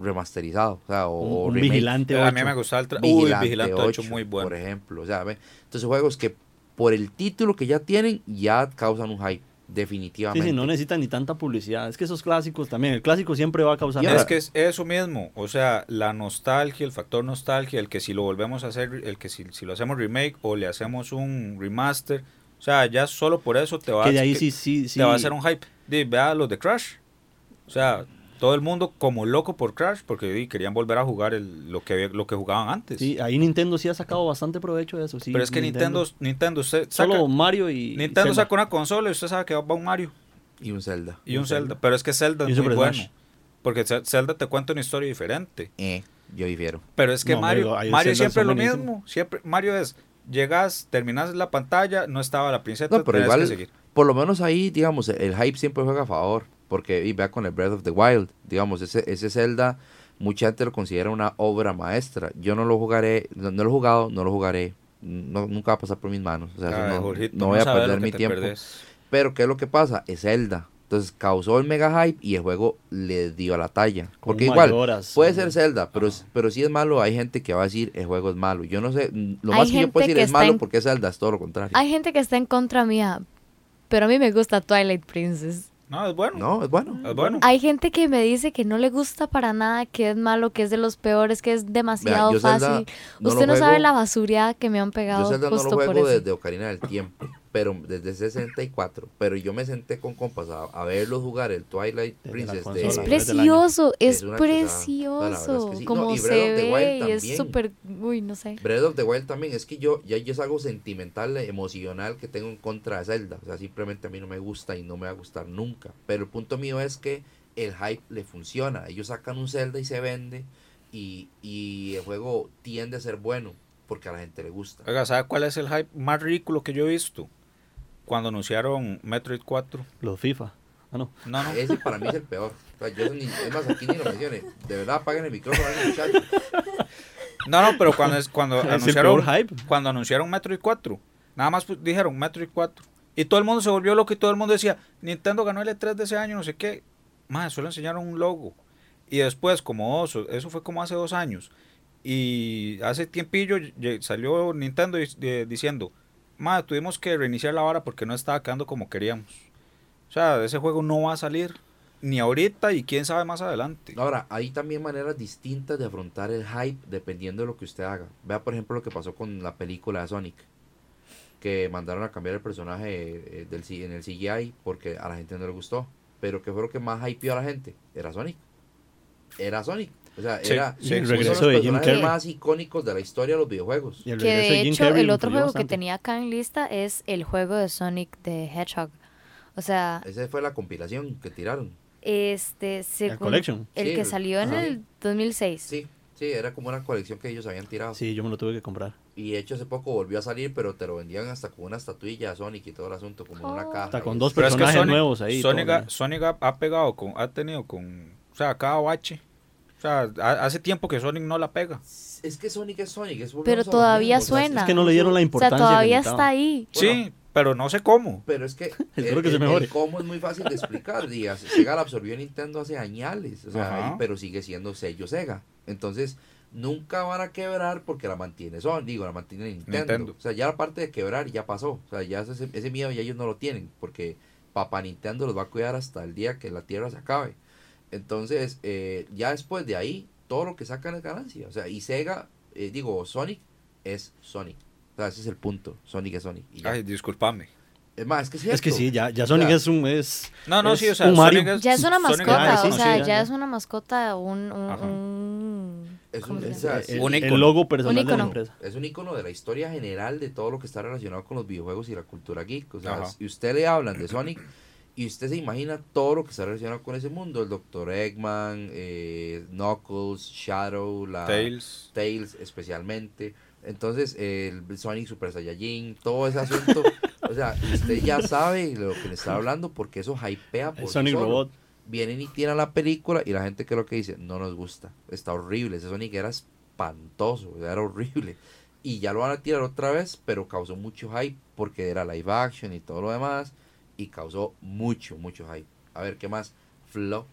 Speaker 4: remasterizado. O sea, o,
Speaker 7: Un,
Speaker 4: o
Speaker 7: un
Speaker 4: remake.
Speaker 7: Vigilante
Speaker 5: A mí
Speaker 7: 8.
Speaker 5: me gustaba el... tra- Uy,
Speaker 4: Vigilante,
Speaker 5: Vigilante 8,
Speaker 4: 8,
Speaker 5: muy bueno.
Speaker 4: Por ejemplo, o sea, ve, entonces juegos que por el título que ya tienen ya causan un hype, definitivamente.
Speaker 7: sí, no necesitan ni tanta publicidad. Es que esos clásicos también, el clásico siempre va a causar...
Speaker 5: Es que es eso mismo, o sea, la nostalgia, el factor nostalgia, el que si lo volvemos a hacer, el que si, si lo hacemos remake o le hacemos un remaster, o sea, ya solo por eso te va,
Speaker 7: que de ahí
Speaker 5: que-
Speaker 7: sí, sí, sí.
Speaker 5: te va a hacer un hype. Di, vea los de Crash, o sea, todo el mundo como loco por Crash porque querían volver a jugar el- lo, que, lo que jugaban antes.
Speaker 7: Sí, ahí Nintendo sí ha sacado bastante provecho de eso. Sí,
Speaker 5: Pero es que Nintendo, Nintendo, usted saca,
Speaker 7: Solo Mario y...
Speaker 5: Nintendo
Speaker 7: Zelda.
Speaker 5: saca una consola y usted sabe que va un Mario
Speaker 4: Y un Zelda.
Speaker 5: y un Zelda, pero es que Zelda es muy bueno.
Speaker 7: Smash.
Speaker 5: Porque Ze- Zelda te cuenta una historia diferente.
Speaker 4: Eh, yo difiero.
Speaker 5: Pero es que
Speaker 7: No,
Speaker 5: Mario,
Speaker 7: Mario, ahí
Speaker 5: Mario
Speaker 7: Zelda
Speaker 5: siempre es lo mismo. Siempre, Mario es, llegas, terminas la pantalla, no estaba la princesa,
Speaker 4: No, pero igual,
Speaker 5: que seguir.
Speaker 4: por lo menos ahí, digamos, el hype siempre juega a favor. Porque, y vea con el Breath of the Wild, digamos, ese, ese Zelda, mucha gente lo considera una obra maestra. Yo no lo jugaré, no, no lo he jugado, no lo jugaré. No, nunca va a pasar por mis manos. O sea, eso
Speaker 5: Ay,
Speaker 4: no,
Speaker 5: Jorgito,
Speaker 4: no voy a perder mi tiempo.
Speaker 5: perdés.
Speaker 4: Pero, ¿qué es lo que pasa? Es Zelda. Entonces causó el mega hype y el juego le dio a la talla. Porque igual,
Speaker 7: Mayoras,
Speaker 4: puede ser Zelda, pero, pero si es malo, hay gente que va a decir el juego es malo. Yo no sé, mm, lo
Speaker 6: Hay
Speaker 4: más que yo
Speaker 6: gente
Speaker 4: puedo decir
Speaker 6: que
Speaker 4: es
Speaker 6: está
Speaker 4: malo
Speaker 6: en-
Speaker 4: porque es Zelda, es todo lo contrario.
Speaker 6: Hay gente que está en contra mía, pero a mí me gusta Twilight Princess.
Speaker 5: No, es bueno.
Speaker 4: No, es bueno.
Speaker 5: Es bueno.
Speaker 6: Hay gente que me dice que no le gusta para nada, que es malo, que es de los peores, que es demasiado
Speaker 4: Zelda
Speaker 6: fácil.
Speaker 4: no
Speaker 6: Usted no sabe la basuría que me han
Speaker 4: Yo
Speaker 6: pegado
Speaker 4: Zelda no lo
Speaker 6: justo por
Speaker 4: juego
Speaker 6: eso.
Speaker 4: desde Ocarina del Tiempo, pero desde 64. Pero yo me senté con compas a, a verlo jugar el Twilight
Speaker 7: Desde
Speaker 4: Princess.
Speaker 7: consola.
Speaker 4: de-
Speaker 6: Es precioso, es,
Speaker 4: verdad es
Speaker 6: precioso.
Speaker 4: que sí. No,
Speaker 6: Como
Speaker 4: y
Speaker 6: se
Speaker 4: Breath of the Wild
Speaker 6: ve y es súper, uy, no sé.
Speaker 4: Breath of the Wild también, es que yo ya yo es algo sentimental, emocional que tengo en contra de Zelda. O sea, simplemente a mí no me gusta y no me va a gustar nunca. Pero el punto mío es que el hype le funciona. Ellos sacan un Zelda y se vende y, y el juego tiende a ser bueno porque a la gente le gusta.
Speaker 5: Oiga, ¿sabe cuál es el hype más ridículo que yo he visto? Cuando anunciaron Metroid 4.
Speaker 7: Los FIFA. Ah, no.
Speaker 5: No, no.
Speaker 4: Ese para mí es el peor. O sea, yo ni, es más, aquí ni lo mencioné. De verdad, apaguen el micrófono.
Speaker 5: No, no, pero cuando, es, cuando
Speaker 7: Es el
Speaker 5: anunciaron
Speaker 7: peor hype.
Speaker 5: cuando anunciaron Metroid 4, nada más pu- dijeron Metroid 4. Y todo el mundo se volvió loco y todo el mundo decía, Nintendo ganó el E3 de ese año, no sé qué. Más, solo enseñaron un logo. Y después, como oso, eso fue como hace dos años. Y hace tiempillo salió Nintendo diciendo, más, tuvimos que reiniciar la vara porque no estaba quedando como queríamos. O sea, ese juego no va a salir ni ahorita y quién sabe más adelante.
Speaker 4: Ahora, hay también maneras distintas de afrontar el hype dependiendo de lo que usted haga. Vea, por ejemplo, lo que pasó con la película de Sonic. Que mandaron a cambiar el personaje eh, del, en el CGI porque a la gente no le gustó. Pero que fue lo que más hypeó a la gente. Era Sonic. Era Sonic. O sea,
Speaker 5: Sí,
Speaker 4: era
Speaker 5: sí,
Speaker 7: el
Speaker 4: uno de los
Speaker 7: de Jim
Speaker 4: personajes
Speaker 7: Carrey.
Speaker 4: más icónicos de la historia de los videojuegos.
Speaker 7: Y el
Speaker 6: Que de
Speaker 7: Jim
Speaker 6: hecho,
Speaker 7: Carrey
Speaker 6: el otro juego que
Speaker 7: bastante.
Speaker 6: tenía acá en lista es el juego de Sonic de Hedgehog. O sea,
Speaker 4: Esa fue la compilación que tiraron.
Speaker 6: este, según
Speaker 7: Collection.
Speaker 6: el
Speaker 4: Sí,
Speaker 6: que
Speaker 4: el-
Speaker 6: salió en
Speaker 4: ajá.
Speaker 6: el 2006.
Speaker 4: Sí, sí, era como una colección que ellos habían tirado.
Speaker 7: Sí, yo me lo tuve que comprar.
Speaker 4: Y de hecho hace poco volvió a salir, pero te lo vendían hasta con una estatuilla de Sonic y todo el asunto, como en una
Speaker 6: Oh.
Speaker 4: caja.
Speaker 7: Hasta con dos
Speaker 5: Pero es que
Speaker 7: personajes
Speaker 5: Sonic,
Speaker 7: nuevos ahí.
Speaker 5: Sonic,
Speaker 7: todo,
Speaker 5: ha, Sonic ha, ha pegado con, ha tenido con, o sea, cada bache. O sea, ha- hace tiempo que Sonic no la pega.
Speaker 4: Es que Sonic es Sonic. Es
Speaker 6: Pero todavía
Speaker 4: mismo, o sea,
Speaker 6: suena.
Speaker 7: Es que no le dieron la
Speaker 6: O sea,
Speaker 7: importancia.
Speaker 6: todavía está ahí.
Speaker 4: Bueno,
Speaker 5: sí, pero no sé cómo.
Speaker 4: Pero es que,
Speaker 7: Espero
Speaker 4: el,
Speaker 7: que se mejore.
Speaker 4: el cómo es muy fácil de explicar. Digas, Sega la absorbió Nintendo hace añales, o sea, pero sigue siendo sello Sega. Entonces, nunca van a quebrar porque la mantiene Sony, digo, la mantiene Nintendo.
Speaker 5: Nintendo.
Speaker 4: O sea, ya la parte de quebrar ya pasó. O sea, ya ese, ese miedo ya ellos no lo tienen porque papá Nintendo los va a cuidar hasta el día que la Tierra se acabe. Entonces, eh, ya después de ahí, todo lo que sacan es ganancia. O sea, y Sega, eh, digo, Sonic es Sonic. O sea, ese es el punto. Sonic es Sonic. Y ya.
Speaker 5: Ay, disculpame.
Speaker 4: Es más, es que es
Speaker 7: Es que sí, ya, ya
Speaker 4: O
Speaker 7: Sonic
Speaker 4: sea,
Speaker 7: es un... Es,
Speaker 5: No, no,
Speaker 7: es
Speaker 5: sí, o sea,
Speaker 7: un Mario.
Speaker 5: Sonic
Speaker 6: Ya es una mascota,
Speaker 7: Ah,
Speaker 6: o sea,
Speaker 7: ya,
Speaker 6: ya,
Speaker 7: ya.
Speaker 6: es una mascota, un... un,
Speaker 4: Ajá.
Speaker 6: un-
Speaker 4: Es
Speaker 6: ¿cómo
Speaker 4: un- o sea,
Speaker 7: el,
Speaker 5: Un
Speaker 7: el
Speaker 5: ícono.
Speaker 7: logo personal
Speaker 6: Un
Speaker 7: de la empresa.
Speaker 4: Es un icono de la historia general de todo lo que está relacionado con los videojuegos y la cultura geek. O sea,
Speaker 5: Ajá.
Speaker 4: si usted le hablan de Sonic y usted se imagina todo lo que está relacionado con ese mundo, el Dr. Eggman, eh, Knuckles, Shadow, la
Speaker 5: Tails.
Speaker 4: Tails especialmente. Entonces, el Sonic Super Saiyajin, todo ese asunto. o sea, usted ya sabe lo que le está hablando porque eso hypea por
Speaker 7: El Sonic
Speaker 4: solo.
Speaker 7: Robot.
Speaker 4: Vienen y tiran la película y la gente que lo que dice, no nos gusta, está horrible, ese Sonic era espantoso, era horrible. Y ya lo van a tirar otra vez, pero causó mucho hype porque era live action y todo lo demás. Y causó mucho, mucho hype. A ver, ¿qué más? Flo.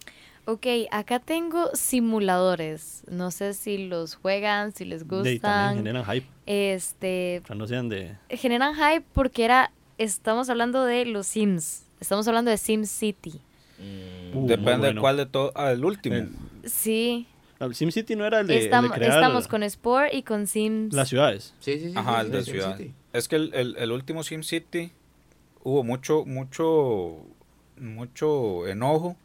Speaker 6: Ok, acá tengo simuladores. No sé si los juegan, si les
Speaker 7: De, y también
Speaker 6: gustan.
Speaker 7: generan hype.
Speaker 6: Este,
Speaker 7: O sea, no sean de...
Speaker 6: generan hype porque era, estamos hablando de los Sims. Estamos hablando de Sim City.
Speaker 4: Mm,
Speaker 7: Uh,
Speaker 5: Depende de
Speaker 7: bueno.
Speaker 5: cuál de todo. Ah, el último.
Speaker 7: El-
Speaker 6: Sí,
Speaker 7: no, SimCity no era el de, el de
Speaker 6: estamos,
Speaker 7: crear
Speaker 6: estamos con Sport y con Sims.
Speaker 7: las ciudades.
Speaker 4: sí, sí, sí.
Speaker 5: Ajá,
Speaker 4: sí,
Speaker 5: el de
Speaker 4: sí,
Speaker 5: ciudad.
Speaker 4: sí, sí.
Speaker 5: Es que el, el, el último SimCity hubo mucho, mucho, mucho enojo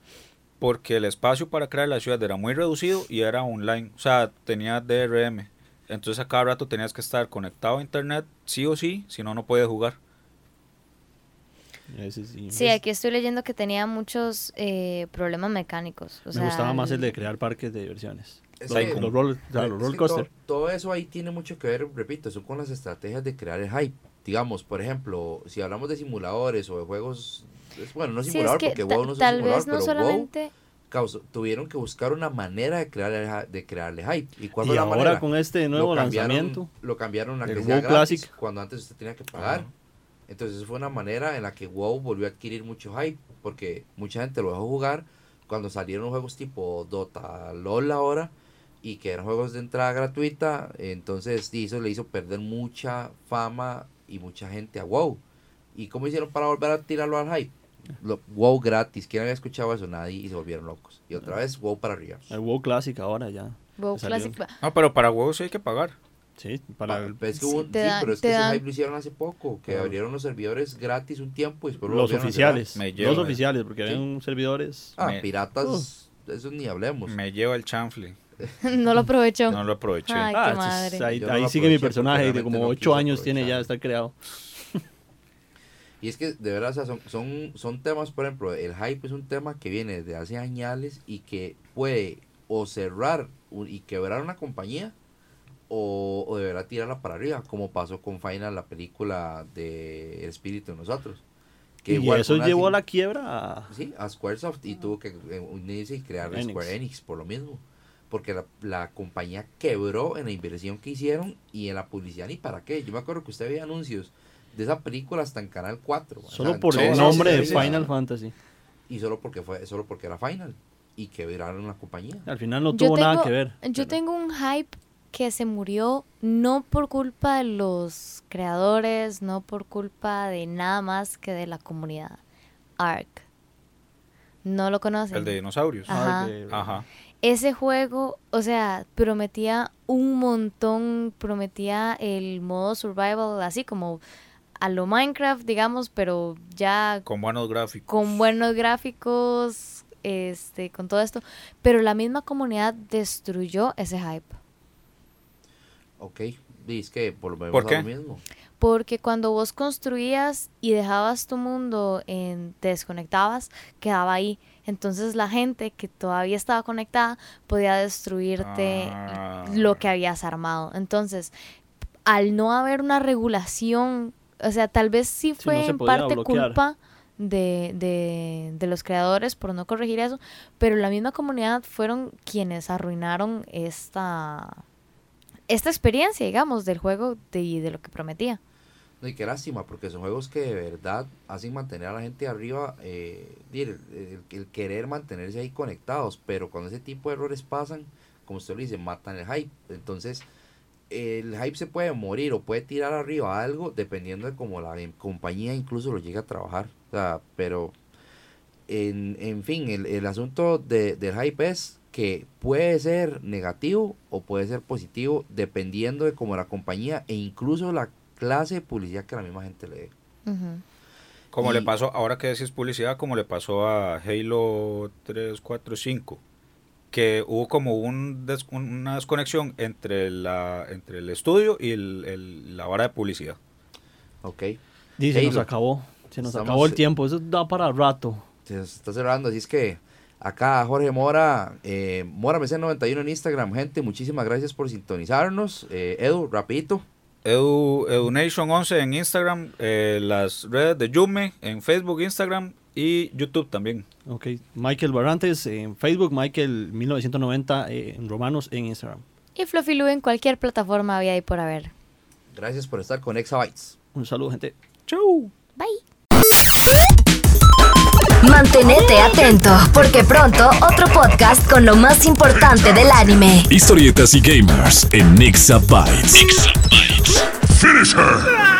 Speaker 5: porque el espacio para crear la ciudad era muy reducido y era online. O sea, tenía DRM. Entonces a cada rato tenías que estar conectado a internet, sí o sí, si no, no podías jugar.
Speaker 7: Sí.
Speaker 6: Aquí estoy leyendo que tenía muchos eh, problemas mecánicos. o
Speaker 7: Me
Speaker 6: sea,
Speaker 7: gustaba más el de crear parques de diversiones.
Speaker 4: Es
Speaker 7: Los,
Speaker 4: que-
Speaker 7: los roll, o sea,
Speaker 4: Es
Speaker 7: los
Speaker 4: que
Speaker 7: roller coaster.
Speaker 4: todo, todo eso ahí tiene mucho que ver, repito, eso con las estrategias de crear el hype. Digamos, por ejemplo, si hablamos de simuladores o de juegos, es- bueno, no
Speaker 6: Sí, es
Speaker 4: simulador
Speaker 6: que
Speaker 4: porque WoW no es un
Speaker 6: tal
Speaker 4: simulador,
Speaker 6: vez no
Speaker 4: pero WoW
Speaker 6: solamente...
Speaker 4: causó- tuvieron que buscar una manera de crearle, de crearle hype. ¿Y la
Speaker 7: ahora
Speaker 4: manera?
Speaker 7: con este nuevo
Speaker 4: lo
Speaker 7: lanzamiento.
Speaker 4: Lo cambiaron a que sea
Speaker 7: WoW
Speaker 4: gratis,
Speaker 7: Classic.
Speaker 4: cuando antes usted tenía que pagar.
Speaker 5: Ajá.
Speaker 4: Entonces eso fue una manera en la que WoW volvió a adquirir mucho hype, porque mucha gente lo dejó jugar cuando salieron juegos tipo Dota, LOL ahora, y que eran juegos de entrada gratuita, entonces eso le hizo perder mucha fama y mucha gente a WoW. ¿Y cómo hicieron para volver a tirarlo al hype? Lo- WoW gratis, ¿quién había escuchado eso? Nadie y se volvieron locos. Y otra vez WoW para arriba.
Speaker 7: El WoW Classic ahora ya.
Speaker 6: WoW. Classic.
Speaker 5: No, pero para huevos sí hay que pagar.
Speaker 7: Sí, para
Speaker 4: Pa-
Speaker 7: el-
Speaker 4: pero es que
Speaker 6: Sí,
Speaker 4: hubo-
Speaker 6: te
Speaker 4: sí,
Speaker 6: dan-
Speaker 4: pero es que ese hype lo hicieron hace poco, que
Speaker 7: Claro.
Speaker 4: abrieron los servidores gratis un tiempo y después lo
Speaker 7: los oficiales.
Speaker 5: Me
Speaker 7: Los oficiales, porque
Speaker 4: Sí.
Speaker 7: habían servidores.
Speaker 4: Ah,
Speaker 5: Me-
Speaker 4: piratas, eso ni hablemos.
Speaker 5: Me lleva el chanfle.
Speaker 6: no lo aprovechó.
Speaker 5: No lo aproveché.
Speaker 6: Ay,
Speaker 7: Ah,
Speaker 6: qué madre.
Speaker 7: es- ahí
Speaker 4: no
Speaker 7: ahí sigue mi personaje de como
Speaker 4: no
Speaker 7: 8
Speaker 4: quise
Speaker 7: años tiene ya de estar creado.
Speaker 4: Y es que de verdad o sea, son, son, son temas, por ejemplo, el hype es un tema que viene desde hace años y que puede o cerrar y quebrar una compañía o, o deberá tirarla para arriba, como pasó con Final, la película de El Espíritu de Nosotros. Que
Speaker 7: y
Speaker 4: igual
Speaker 7: eso llevó a la quiebra a...
Speaker 4: Sí, a Squaresoft y tuvo que eh, unirse y crear
Speaker 7: Enix.
Speaker 4: Square Enix por lo mismo. Porque la, la compañía quebró en la inversión que hicieron y en la publicidad ni para qué. Yo me acuerdo que usted veía anuncios de esa película hasta en Canal 4. o sea,
Speaker 7: Solo por el nombre de. Final Fantasy.
Speaker 4: Y solo porque fue solo porque era Final. Y quebraron la compañía.
Speaker 7: Al final no tuvo nada que ver.
Speaker 6: Yo
Speaker 7: pero-
Speaker 6: tengo un hype que se murió no por culpa de los creadores, no por culpa de nada más que de la comunidad. Ark. ¿No lo conocen?
Speaker 5: El de dinosaurios.
Speaker 7: Ah,
Speaker 5: Ajá.
Speaker 6: Ese juego, o sea, prometía un montón, prometía el modo survival, así como a lo Minecraft, digamos, pero ya
Speaker 5: Con buenos gráficos.
Speaker 6: con buenos gráficos, este, con todo esto. Pero la misma comunidad destruyó ese hype.
Speaker 4: Ok. Y es que por lo menos
Speaker 5: ¿Por
Speaker 4: a
Speaker 5: qué?
Speaker 4: lo mismo.
Speaker 6: Porque cuando vos construías y dejabas tu mundo, en, te desconectabas, quedaba ahí. Entonces la gente que todavía estaba conectada podía destruirte
Speaker 5: Ah.
Speaker 6: lo que habías armado. Entonces, al no haber una regulación, o sea, tal vez sí fue en parte
Speaker 7: bloquear.
Speaker 6: culpa de, de, de los creadores por no corregir eso, pero la misma comunidad fueron quienes arruinaron esta, esta experiencia, digamos, del juego de, y de lo que prometía.
Speaker 4: No, y qué lástima, porque son juegos que de verdad hacen mantener a la gente arriba, eh, el, el- el querer mantenerse ahí conectados, pero cuando ese tipo de errores pasan, como usted lo dice, matan el hype. Entonces, el hype se puede morir o puede tirar arriba algo dependiendo de cómo la em- compañía incluso lo llegue a trabajar. O sea, pero, en, en fin, el, el asunto de, del hype es que puede ser negativo o puede ser positivo dependiendo de cómo la compañía e incluso la clase de publicidad que la misma gente le dé.
Speaker 6: Ujú.
Speaker 5: Como
Speaker 4: Y-
Speaker 5: le pasó, ahora que decís publicidad, como le pasó a Halo 3, 4, 5, que hubo como un des- una desconexión entre, la, entre el estudio y el- el- la vara de publicidad.
Speaker 4: Ok.
Speaker 7: Dice, se nos acabó. Se nos
Speaker 4: Estamos-
Speaker 7: acabó el tiempo. Eso da para rato.
Speaker 4: Se nos está cerrando, así es que acá Jorge Mora, eh, Mora MC91 en Instagram, gente, muchísimas gracias por sintonizarnos. Eh, Edu, rapidito.
Speaker 5: Edu, EduNation11 en Instagram, eh, las redes de Yume en Facebook, Instagram y YouTube también.
Speaker 7: Ok. Michael Barrantes en Facebook, Michael 1990 eh, en Romanos en Instagram.
Speaker 6: Y Fluffy Lu en cualquier plataforma había ahí por haber.
Speaker 4: Gracias por estar con Exabytes.
Speaker 7: Un saludo, gente.
Speaker 5: Chau.
Speaker 6: Bye.
Speaker 2: Mantenete atento, porque pronto otro podcast con lo más importante del anime.
Speaker 1: Historietas y gamers en Nixabytes.
Speaker 3: Finish her!